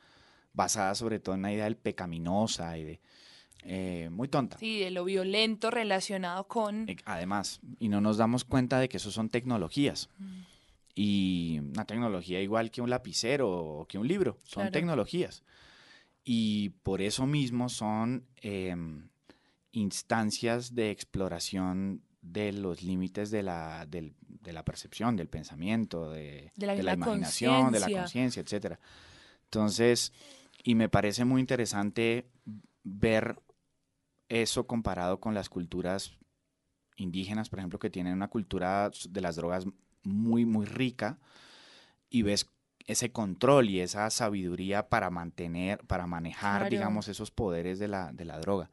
basada sobre todo en la idea del pecaminosa y de. Eh, muy tonta. Sí, de lo violento relacionado con... Eh, Además, y no nos damos cuenta de que eso son tecnologías. Mm. Y una tecnología igual que un lapicero o que un libro, son Claro. tecnologías. Y por eso mismo son em, instancias de exploración de los límites de la, del- de la percepción, del pensamiento, de, De la de la imaginación, de la conciencia. etcétera. Entonces, y me parece muy interesante ver eso comparado con las culturas indígenas, por ejemplo, que tienen una cultura de las drogas muy, muy rica, y ves ese control y esa sabiduría para mantener, para manejar, Claro. digamos, esos poderes de la, de la droga.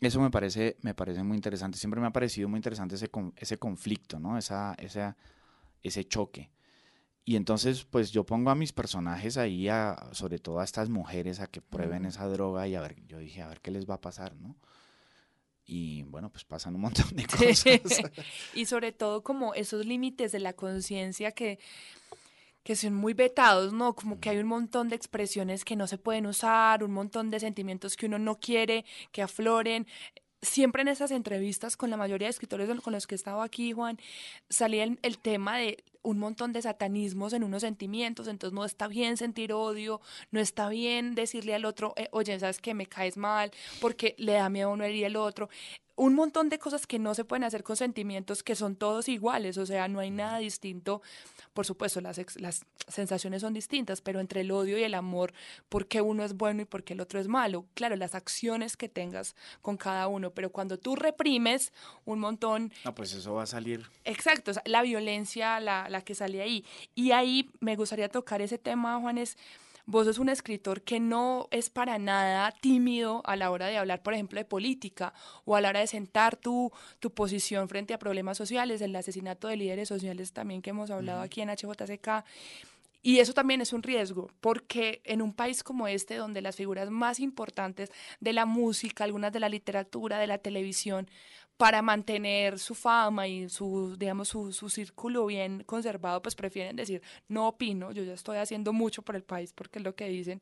Eso me parece, me parece muy interesante. Siempre me ha parecido muy interesante ese, ese conflicto, ¿no? Esa, esa, ese choque. Y entonces, pues yo pongo a mis personajes ahí, a, sobre todo a estas mujeres, a que prueben esa droga y a ver, yo dije, a ver qué les va a pasar, ¿no? Y bueno, pues pasan un montón de cosas. y sobre todo como esos límites de la conciencia que, que son muy vetados, ¿no? Como que hay un montón de expresiones que no se pueden usar, un montón de sentimientos que uno no quiere que afloren. Siempre en esas entrevistas con la mayoría de escritores con los que he estado aquí, Juan, salía el, tema de un montón de satanismos en unos sentimientos, entonces no está bien sentir odio, no está bien decirle al otro, eh, oye, sabes que me caes mal, porque le da miedo a uno herir al otro. Un montón de cosas que no se pueden hacer con sentimientos que son todos iguales, o sea, no hay nada distinto. Por supuesto, las, ex- las sensaciones son distintas, pero entre el odio y el amor, ¿por qué uno es bueno y por qué el otro es malo? Claro, las acciones que tengas con cada uno, pero cuando tú reprimes un montón No, pues eso va a salir. Exacto, la violencia, la, la que sale ahí. Y ahí me gustaría tocar ese tema, Juanes. Vos sos un escritor que no es para nada tímido a la hora de hablar, por ejemplo, de política o a la hora de sentar tu, tu posición frente a problemas sociales, el asesinato de líderes sociales también que hemos hablado aquí en HJCK. Y eso también es un riesgo, porque en un país como este, donde las figuras más importantes de la música, algunas de la literatura, de la televisión, para mantener su fama y su, digamos, su, su círculo bien conservado, pues prefieren decir, no opino, yo ya estoy haciendo mucho por el país, porque es lo que dicen.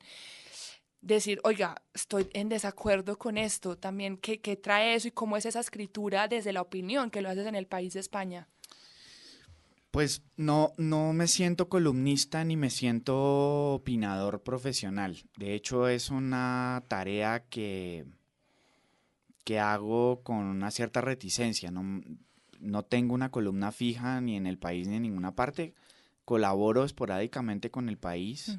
Decir, oiga, estoy en desacuerdo con esto, también, ¿qué, qué trae eso y cómo es esa escritura desde la opinión que lo haces en el país de España? Pues no, no me siento columnista ni me siento opinador profesional. De hecho, es una tarea que, que hago con una cierta reticencia. No, no tengo una columna fija ni en el país ni en ninguna parte. Colaboro esporádicamente con el país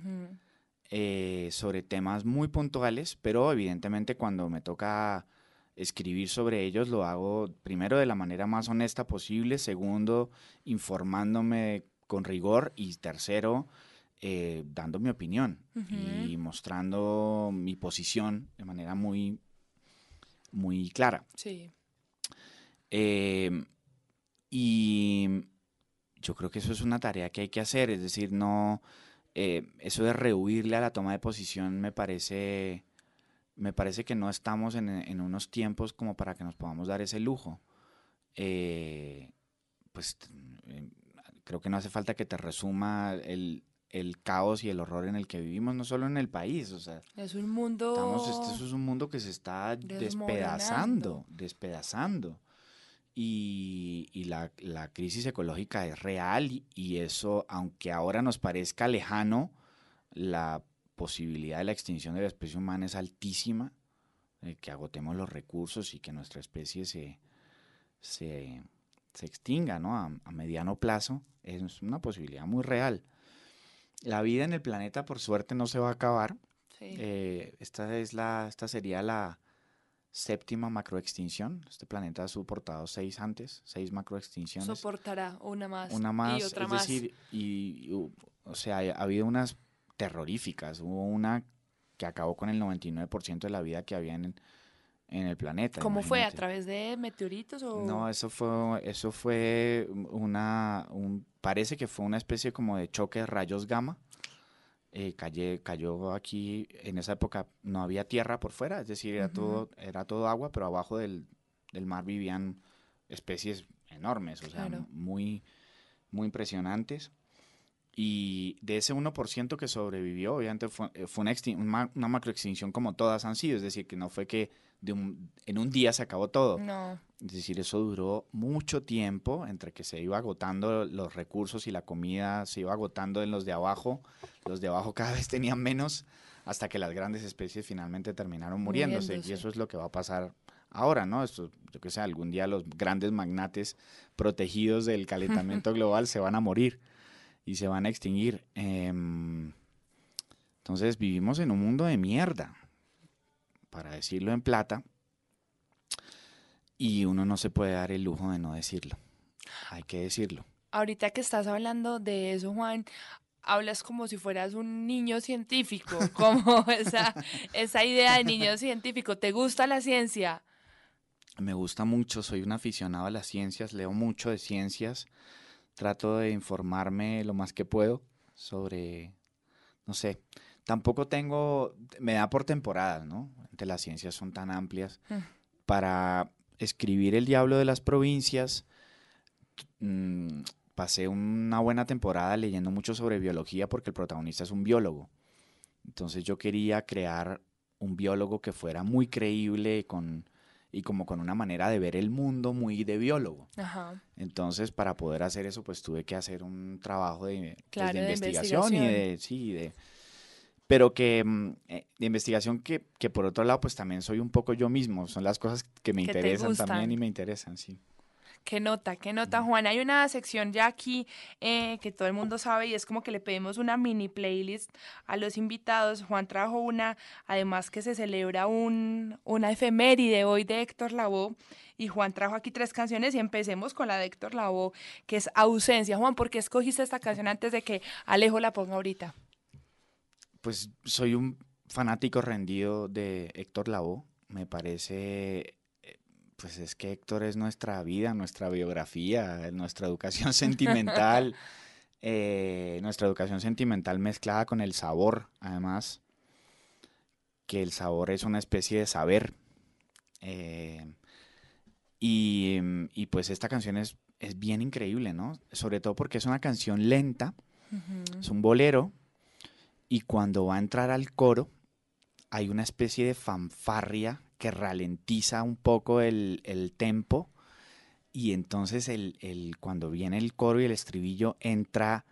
eh, sobre temas muy puntuales, pero evidentemente cuando me toca escribir sobre ellos lo hago primero de la manera más honesta posible, segundo informándome con rigor y tercero eh, dando mi opinión y mostrando mi posición de manera muy muy clara. Sí. Eh, y yo creo que eso es una tarea que hay que hacer, es decir, no, eh, eso de rehuirle a la toma de posición me parece, me parece que no estamos en, en unos tiempos como para que nos podamos dar ese lujo. Eh, pues eh, creo que no hace falta que te resuma el, el caos y el horror en el que vivimos, no solo en el país, o sea, Es un mundo... Estamos, este es un mundo que se está despedazando, despedazando. Y, y la, la crisis ecológica es real y, y eso, aunque ahora nos parezca lejano, la posibilidad de la extinción de la especie humana es altísima, eh, que agotemos los recursos y que nuestra especie se, se, se extinga ¿no? a, a mediano plazo, es una posibilidad muy real. La vida en el planeta, por suerte, no se va a acabar. Sí. Eh, esta, es la, esta sería la séptima macroextinción. Este planeta ha soportado seis antes, seis macroextinciones. Soportará una más. Una más, Y otra es más. decir, y, y, o sea, ha habido unas terroríficas. Hubo una que acabó con el 99% de la vida que había en, en el planeta. ¿Cómo fue? ¿A imagínate. través de meteoritos o...? No, eso fue, eso fue una, un- parece que fue una especie como de choque de rayos gamma. Eh, calle- cayó aquí, en esa época no había tierra por fuera, es decir, era, todo, era todo agua, pero abajo del, del mar vivían especies enormes, o sea, Claro. muy, muy impresionantes. Y de ese 1% que sobrevivió, obviamente fue, eh, fue una, una, una macroextinción como todas han sido, es decir, que no fue que de un- en un día se acabó todo. No. Es decir, eso duró mucho tiempo entre que se iba agotando los recursos y la comida se iba agotando en los de abajo. Los de abajo cada vez tenían menos hasta que las grandes especies finalmente terminaron muriéndose. Muriéndose. Y eso es lo que va a pasar ahora, ¿no? Esto, yo que sé, algún día los grandes magnates protegidos del calentamiento global se van a morir y se van a extinguir. Em, entonces vivimos en un mundo de mierda, para decirlo en plata, y uno no se puede dar el lujo de no decirlo. Hay que decirlo. Ahorita que estás hablando de eso, Juan, hablas como si fueras un niño científico, como esa, esa idea de niño científico. ¿Te gusta la ciencia? Me gusta mucho, soy un aficionado a las ciencias, leo mucho de ciencias, trato de informarme lo más que puedo sobre, no sé, tampoco tengo, me da por temporadas, ¿no? Entre las ciencias son tan amplias. Mm. Para escribir El Diablo de las Provincias, mm, pasé una buena temporada leyendo mucho sobre biología porque el protagonista es un biólogo. Entonces yo quería crear un biólogo que fuera muy creíble con, y como con una manera de ver el mundo muy de biólogo. Ajá. Entonces, para poder hacer eso, pues tuve que hacer un trabajo de, pues, Claro, de de investigación y de, sí, de, pero que mm, eh, de investigación que, que por otro lado, pues también soy un poco yo mismo. Son las cosas que me Que interesan también y me interesan, sí. Qué nota, qué nota, Juan. Hay una sección ya aquí eh, que todo el mundo sabe y es como que le pedimos una mini playlist a los invitados. Juan trajo una, además que se celebra un, una efeméride hoy de Héctor Lavoe y Juan trajo aquí tres canciones y empecemos con la de Héctor Lavoe, que es Ausencia. Juan, ¿por qué escogiste esta canción antes de que Alejo la ponga ahorita? Pues soy un fanático rendido de Héctor Lavoe. Me parece, pues es que Héctor es nuestra vida, nuestra biografía, nuestra educación sentimental, eh, nuestra educación sentimental mezclada con el sabor, además, que el sabor es una especie de saber. Eh, y, mm, y pues esta canción es, es bien increíble, ¿no? Sobre todo porque es una canción lenta, es un bolero, y cuando va a entrar al coro, hay una especie de fanfarria que ralentiza un poco el, el tempo, y entonces el, el- cuando viene el coro y el estribillo entra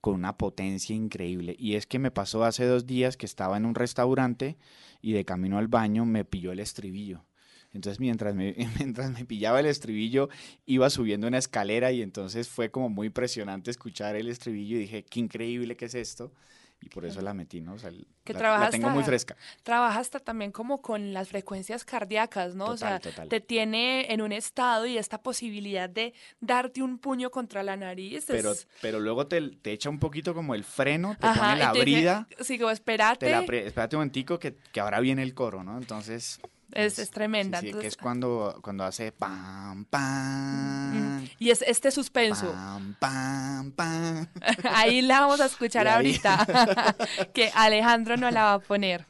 con una potencia increíble. Y es que me pasó hace dos días que estaba en un restaurante y de camino al baño me pilló el estribillo. Entonces mientras me, mientras me pillaba el estribillo iba subiendo una escalera y entonces fue como muy impresionante escuchar el estribillo y dije, qué increíble que es esto. Y por eso la metí, ¿no? O sea, Que la, trabajas la tengo muy hasta- fresca. Trabajas ta- también como con las frecuencias cardíacas, ¿no? o sea, Total, te tiene en un estado y esta posibilidad de darte un puño contra la nariz. Pero, es- pero luego te, te echa un poquito como el freno, te Ajá, pone la brida. Sí, como espérate. Te la pre- espérate un momentico que, que ahora viene el coro, ¿no? Entonces... Es- es tremenda, sí, sí, que entonces- es cuando, cuando hace pam, pam, Y es este suspenso. pam, pam, pam. Ahí la vamos a escuchar Y ahorita. que Alejandro no la va a poner.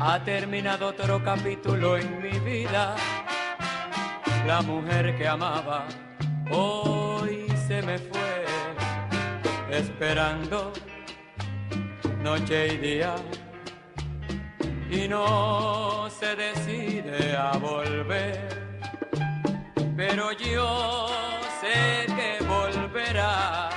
Ha terminado otro capítulo en mi vida. La mujer que amaba hoy se me fue, esperando noche y día. Y no se decide a volver. Pero yo sé que volverá.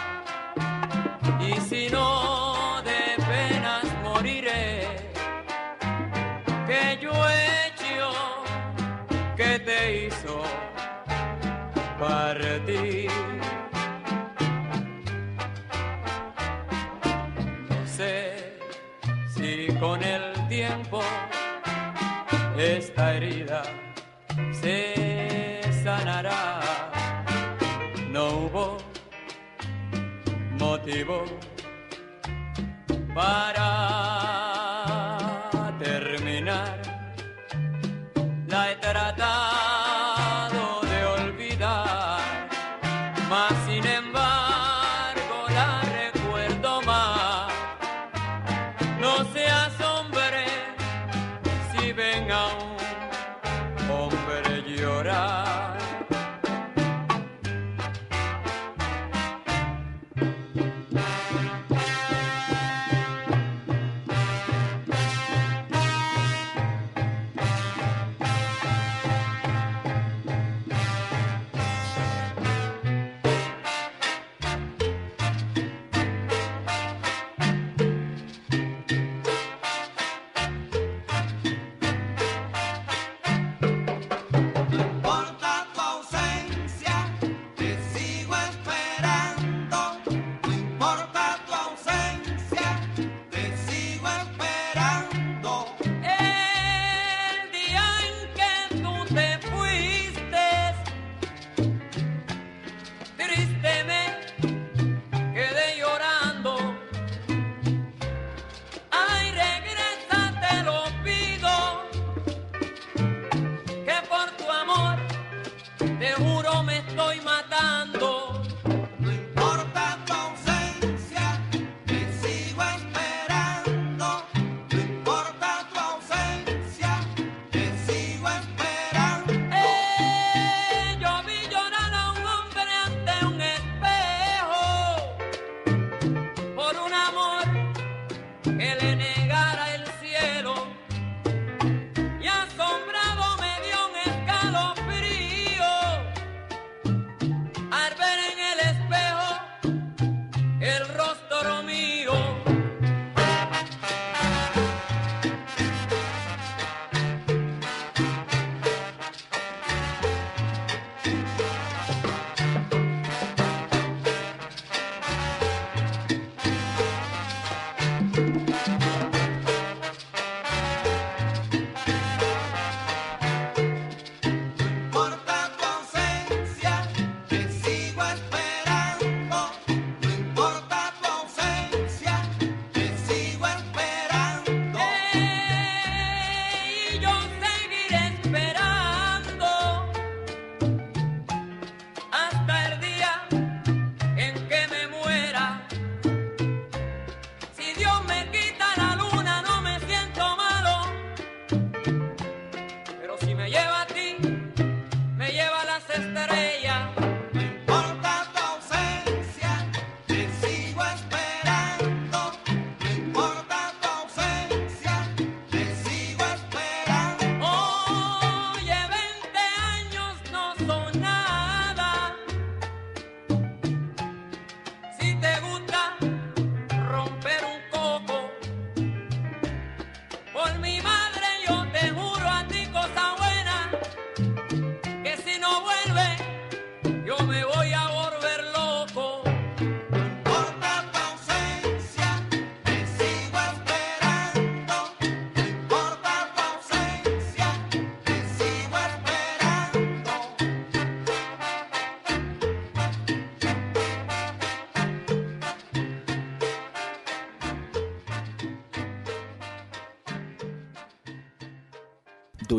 No sé si con el tiempo esta herida se ganará. No hubo motivo para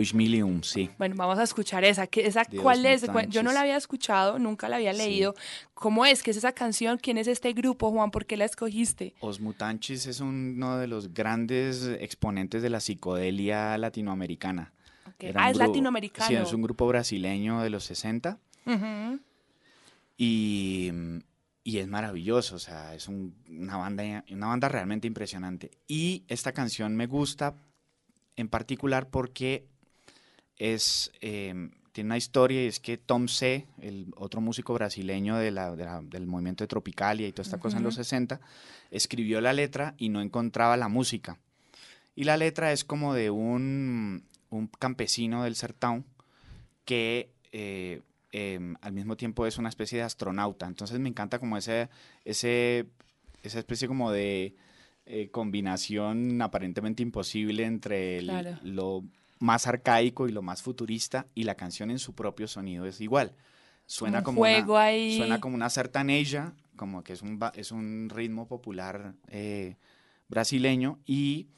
2001, sí. Bueno, vamos a escuchar esa. ¿Qué, esa Dios ¿Cuál es? Tanches. Yo no la había escuchado, nunca la había leído. Sí. ¿Cómo es? ¿Qué es esa canción? ¿Quién es este grupo, Juan? ¿Por qué la escogiste? Os Mutanchis es uno de los grandes exponentes de la psicodelia latinoamericana. Okay. Ah, es grupo, latinoamericano. Sí, es un grupo brasileño de los 60. Uh -huh. Y y es maravilloso, o sea, es un, una, banda, una banda realmente impresionante. Y esta canción me gusta en particular porque es, eh, tiene una historia y es que Tom C., el otro músico brasileño de la- de la- del movimiento de Tropicalia y toda esta cosa en los 60, escribió la letra y no encontraba la música. Y la letra es como de un, un campesino del Sertão que eh, em, al mismo tiempo es una especie de astronauta. Entonces me encanta como ese, ese, esa especie como de eh, combinación aparentemente imposible entre el- Claro. lo más arcaico y lo más futurista y la canción en su propio sonido es igual. Suena Un como juego una, ahí. suena como una sertaneja, como que es un es un ritmo popular eh, brasileño y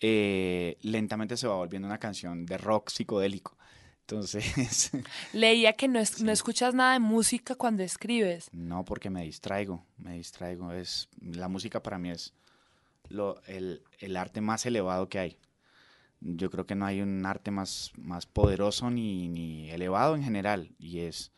eh, lentamente se va volviendo una canción de rock psicodélico. Entonces, Leía que no, es- no escuchas nada de música cuando escribes. no porque me distraigo, me distraigo. Es, la música para mí es lo, el, el arte más elevado que hay. Yo creo que no hay un arte más, más poderoso ni, ni elevado en general. Y es,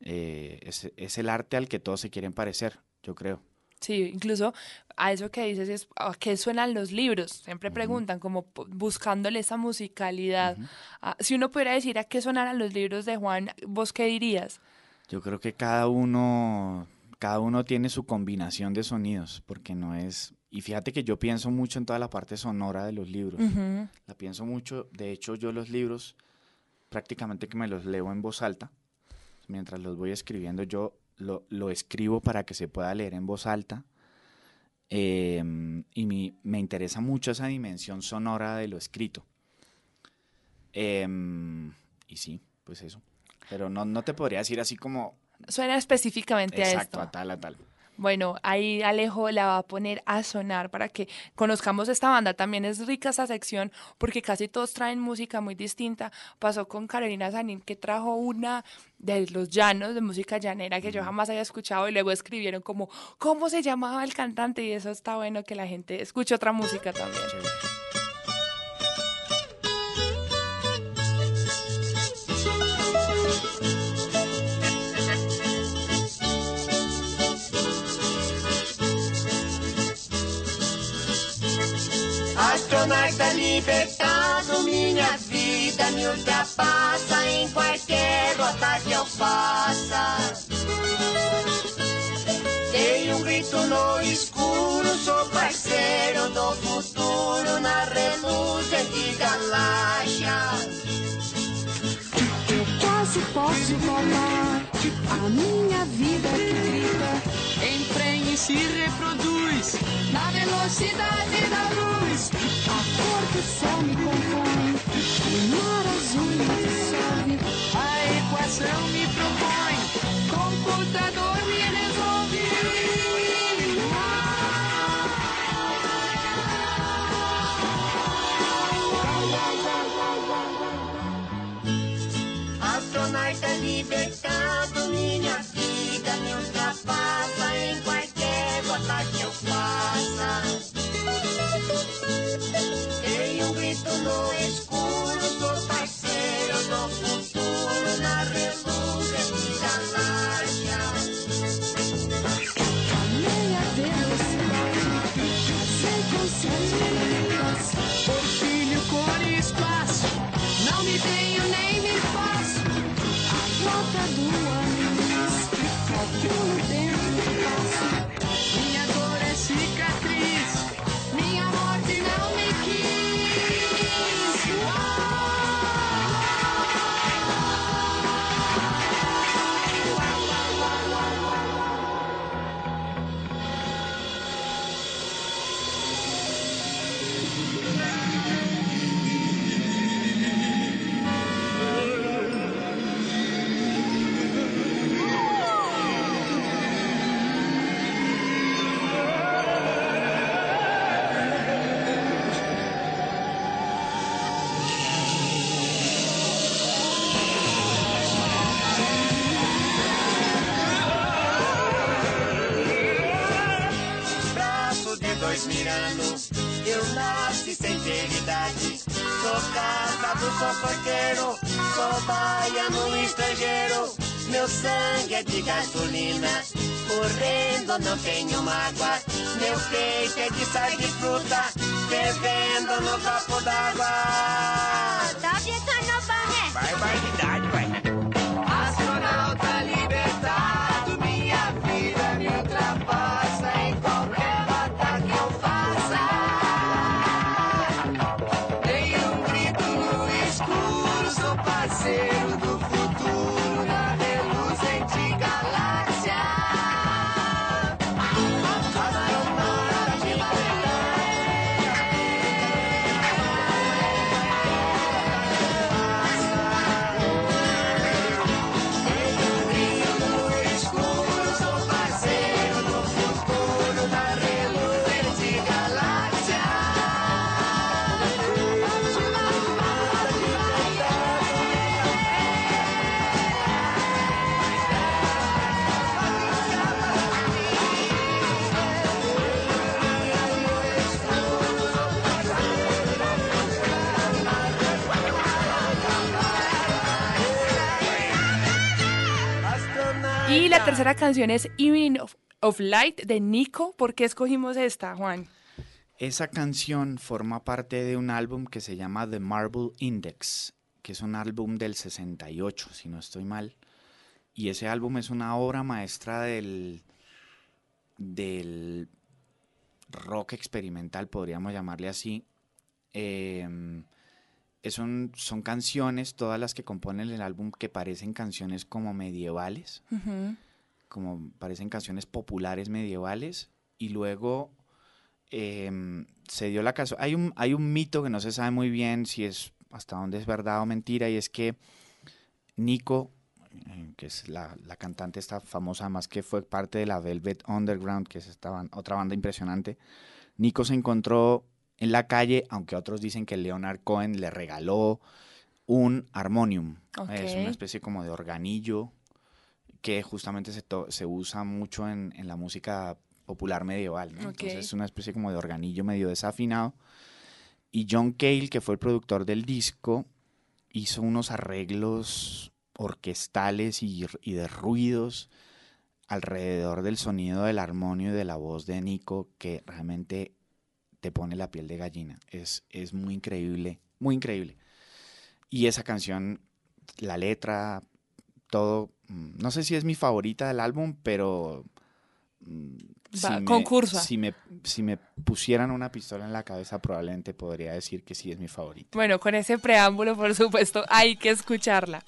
eh, es, es el arte al que todos se quieren parecer, yo creo. Sí, incluso a eso que dices es a qué suenan los libros. Siempre preguntan, como buscándole esa musicalidad. Ah, si uno pudiera decir a qué sonaran los libros de Juan, ¿vos qué dirías? Yo creo que cada uno, cada uno tiene su combinación de sonidos, porque no es... Y fíjate que yo pienso mucho en toda la parte sonora de los libros. Ujú. La pienso mucho. De hecho, yo los libros prácticamente que me los leo en voz alta. Mientras los voy escribiendo, yo lo, lo escribo para que se pueda leer en voz alta. Em, y mi- me interesa mucho esa dimensión sonora de lo escrito. Em, y sí, pues eso. Pero no, no te podría decir así como Suena específicamente a exacto, esto. a tal, a tal. Bueno, ahí Alejo la va a poner a sonar para que conozcamos esta banda. También es rica esa sección porque casi todos traen música muy distinta. Pasó con Carolina Sanín que trajo una de los llanos, de música llanera que yo jamás había escuchado y luego escribieron como cómo se llamaba el cantante y eso está bueno que la gente escuche otra música también. Astronauta libertado, minha vida me ultrapassa em qualquer rota que eu faça. Dei um grito no escuro, sou parceiro do futuro na reluzente galáxia. Eu quase posso voltar a minha vida que grita Emprenha e se reproduz. na velocidade da luz. A cor do céu me compõe, o mar azul me dissolve. A equação me propõe. Computador me resolve. De gasolina, correndo não tenho mágoa. Meu peito é de sal de fruta, fervendo no copo d'água. Barbaridade, vai. Astronauta la tercera canción es Evening of, of Light de Nico. ¿Por qué escogimos esta, Juan? Esa canción forma parte de un álbum que se llama The Marble Index, que es un álbum del 68, si no estoy mal. Y ese álbum es una obra maestra del, del rock experimental, podríamos llamarle así. Em, es un- son canciones, todas las que componen el álbum, que parecen canciones como medievales Ujú. Como parecen canciones populares medievales y luego em, se dio la caso hay un hay un mito que no se sabe muy bien si es hasta dónde es verdad o mentira y es que Nico eh, que es la, la cantante esta famosa más que fue parte de la Velvet Underground que es esta ban- otra banda impresionante Nico se encontró en la calle aunque otros dicen que Leonard Cohen le regaló un armonium es una especie como de organillo que justamente se, se usa mucho en, en la música popular medieval. Entonces es una especie como de organillo medio desafinado. Y John Cale, que fue el productor del disco, hizo unos arreglos orquestales y, y de ruidos alrededor del sonido del armonio y de la voz de Nico que realmente te pone la piel de gallina. Es, es muy increíble, muy increíble. Y esa canción, la letra, todo, mm, no sé si es mi favorita del álbum, pero mm, Va, me- concursa. si me, si me pusieran una pistola en la cabeza, probablemente podría decir que sí es mi favorita. Bueno, con ese preámbulo, por supuesto, hay que escucharla.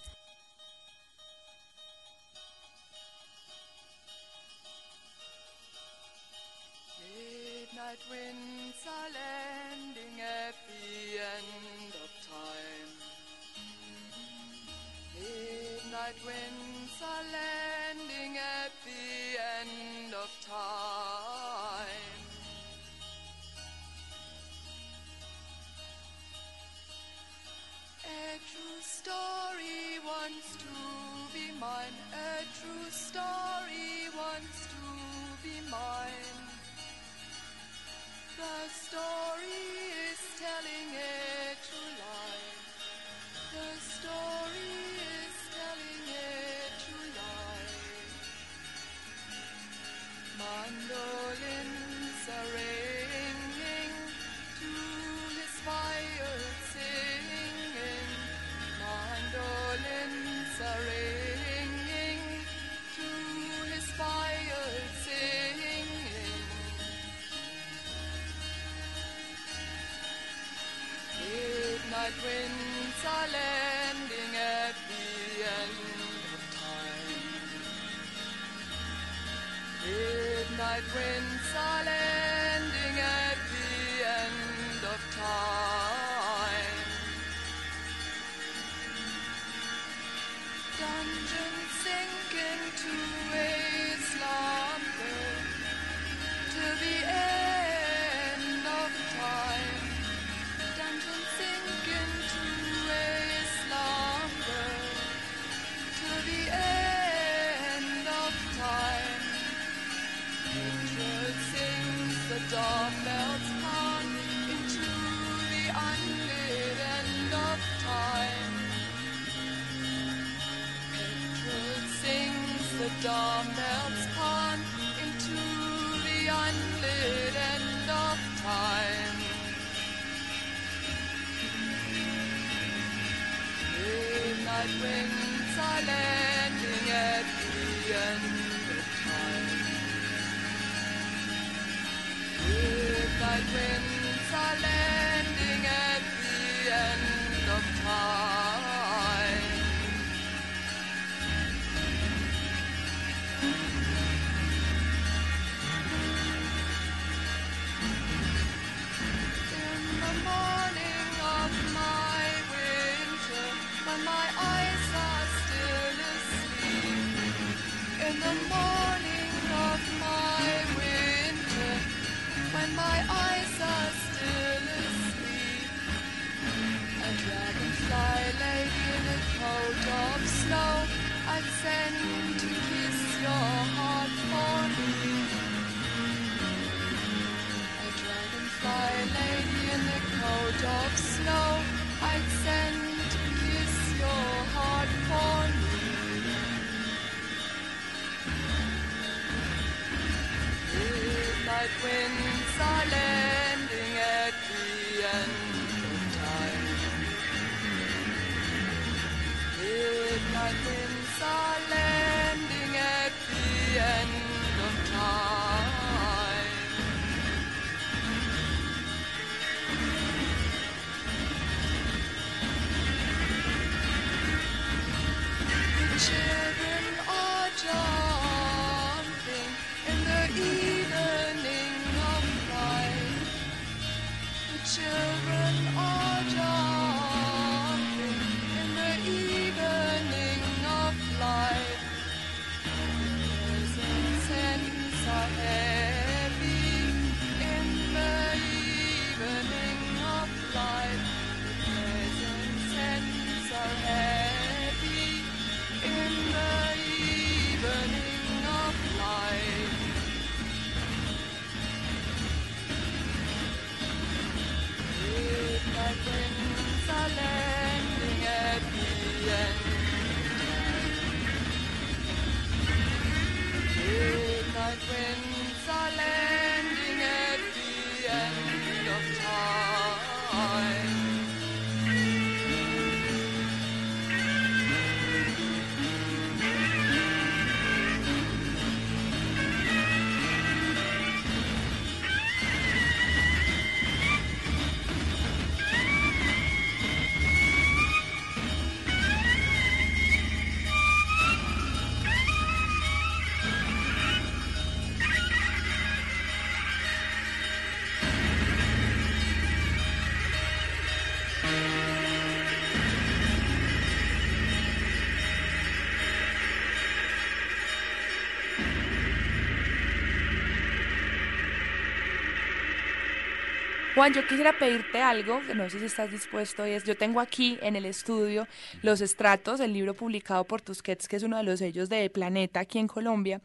Juan, yo quisiera pedirte algo, que no sé si estás dispuesto, y es, yo tengo aquí en el estudio Los Estratos, el libro publicado por Tusquets, que es uno de los sellos de Planeta aquí en Colombia,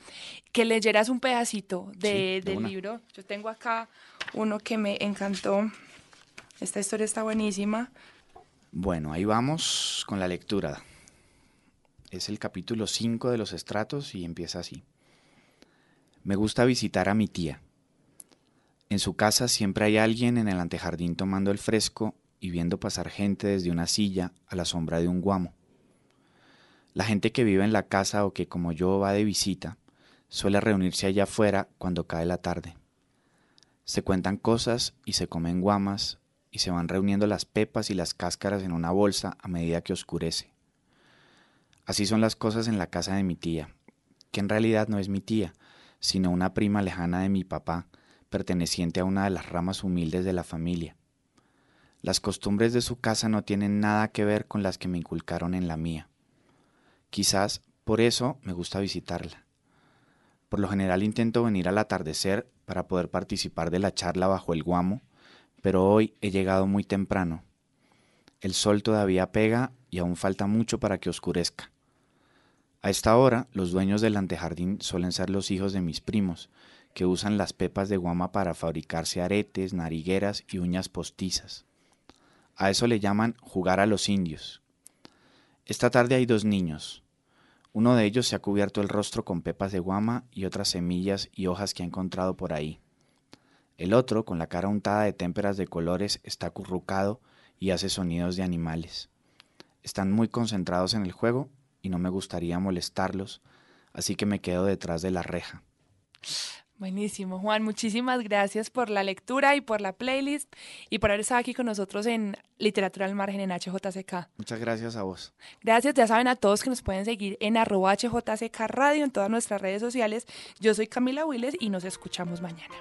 que leyeras un pedacito de, Sí, del una. libro. Yo tengo acá uno que me encantó. Esta historia está buenísima. Bueno, ahí vamos con la lectura. Es el capítulo 5 de los estratos y empieza así. Me gusta visitar a mi tía. En su casa siempre hay alguien en el antejardín tomando el fresco y viendo pasar gente desde una silla a la sombra de un guamo. La gente que vive en la casa o que como yo va de visita suele reunirse allá afuera cuando cae la tarde. Se cuentan cosas y se comen guamas y se van reuniendo las pepas y las cáscaras en una bolsa a medida que oscurece. Así son las cosas en la casa de mi tía, que en realidad no es mi tía, sino una prima lejana de mi papá, perteneciente a una de las ramas humildes de la familia. Las costumbres de su casa no tienen nada que ver con las que me inculcaron en la mía. Quizás por eso me gusta visitarla. Por lo general intento venir al atardecer para poder participar de la charla bajo el guamo, pero hoy he llegado muy temprano. El sol todavía pega y aún falta mucho para que oscurezca. A esta hora, los dueños del antejardín suelen ser los hijos de mis primos, que usan las pepas de guama para fabricarse aretes, narigueras y uñas postizas. A eso le llaman jugar a los indios. Esta tarde hay dos niños. Uno de ellos se ha cubierto el rostro con pepas de guama y otras semillas y hojas que ha encontrado por ahí. El otro, con la cara untada de témperas de colores, está acurrucado y hace sonidos de animales. Están muy concentrados en el juego y no me gustaría molestarlos, así que me quedo detrás de la reja. Buenísimo, Juan. Muchísimas gracias por la lectura y por la playlist y por haber estado aquí con nosotros en Literatura al Margen en HJCK. Muchas gracias a vos. Gracias, ya saben a todos que nos pueden seguir en arroba HJCK Radio en todas nuestras redes sociales. Yo soy Camila Willes y nos escuchamos mañana.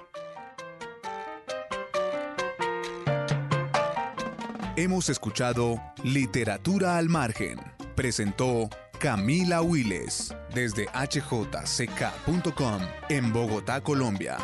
Hemos escuchado Literatura al Margen. Presentó Camila Willes desde hjck.com en Bogotá, Colombia.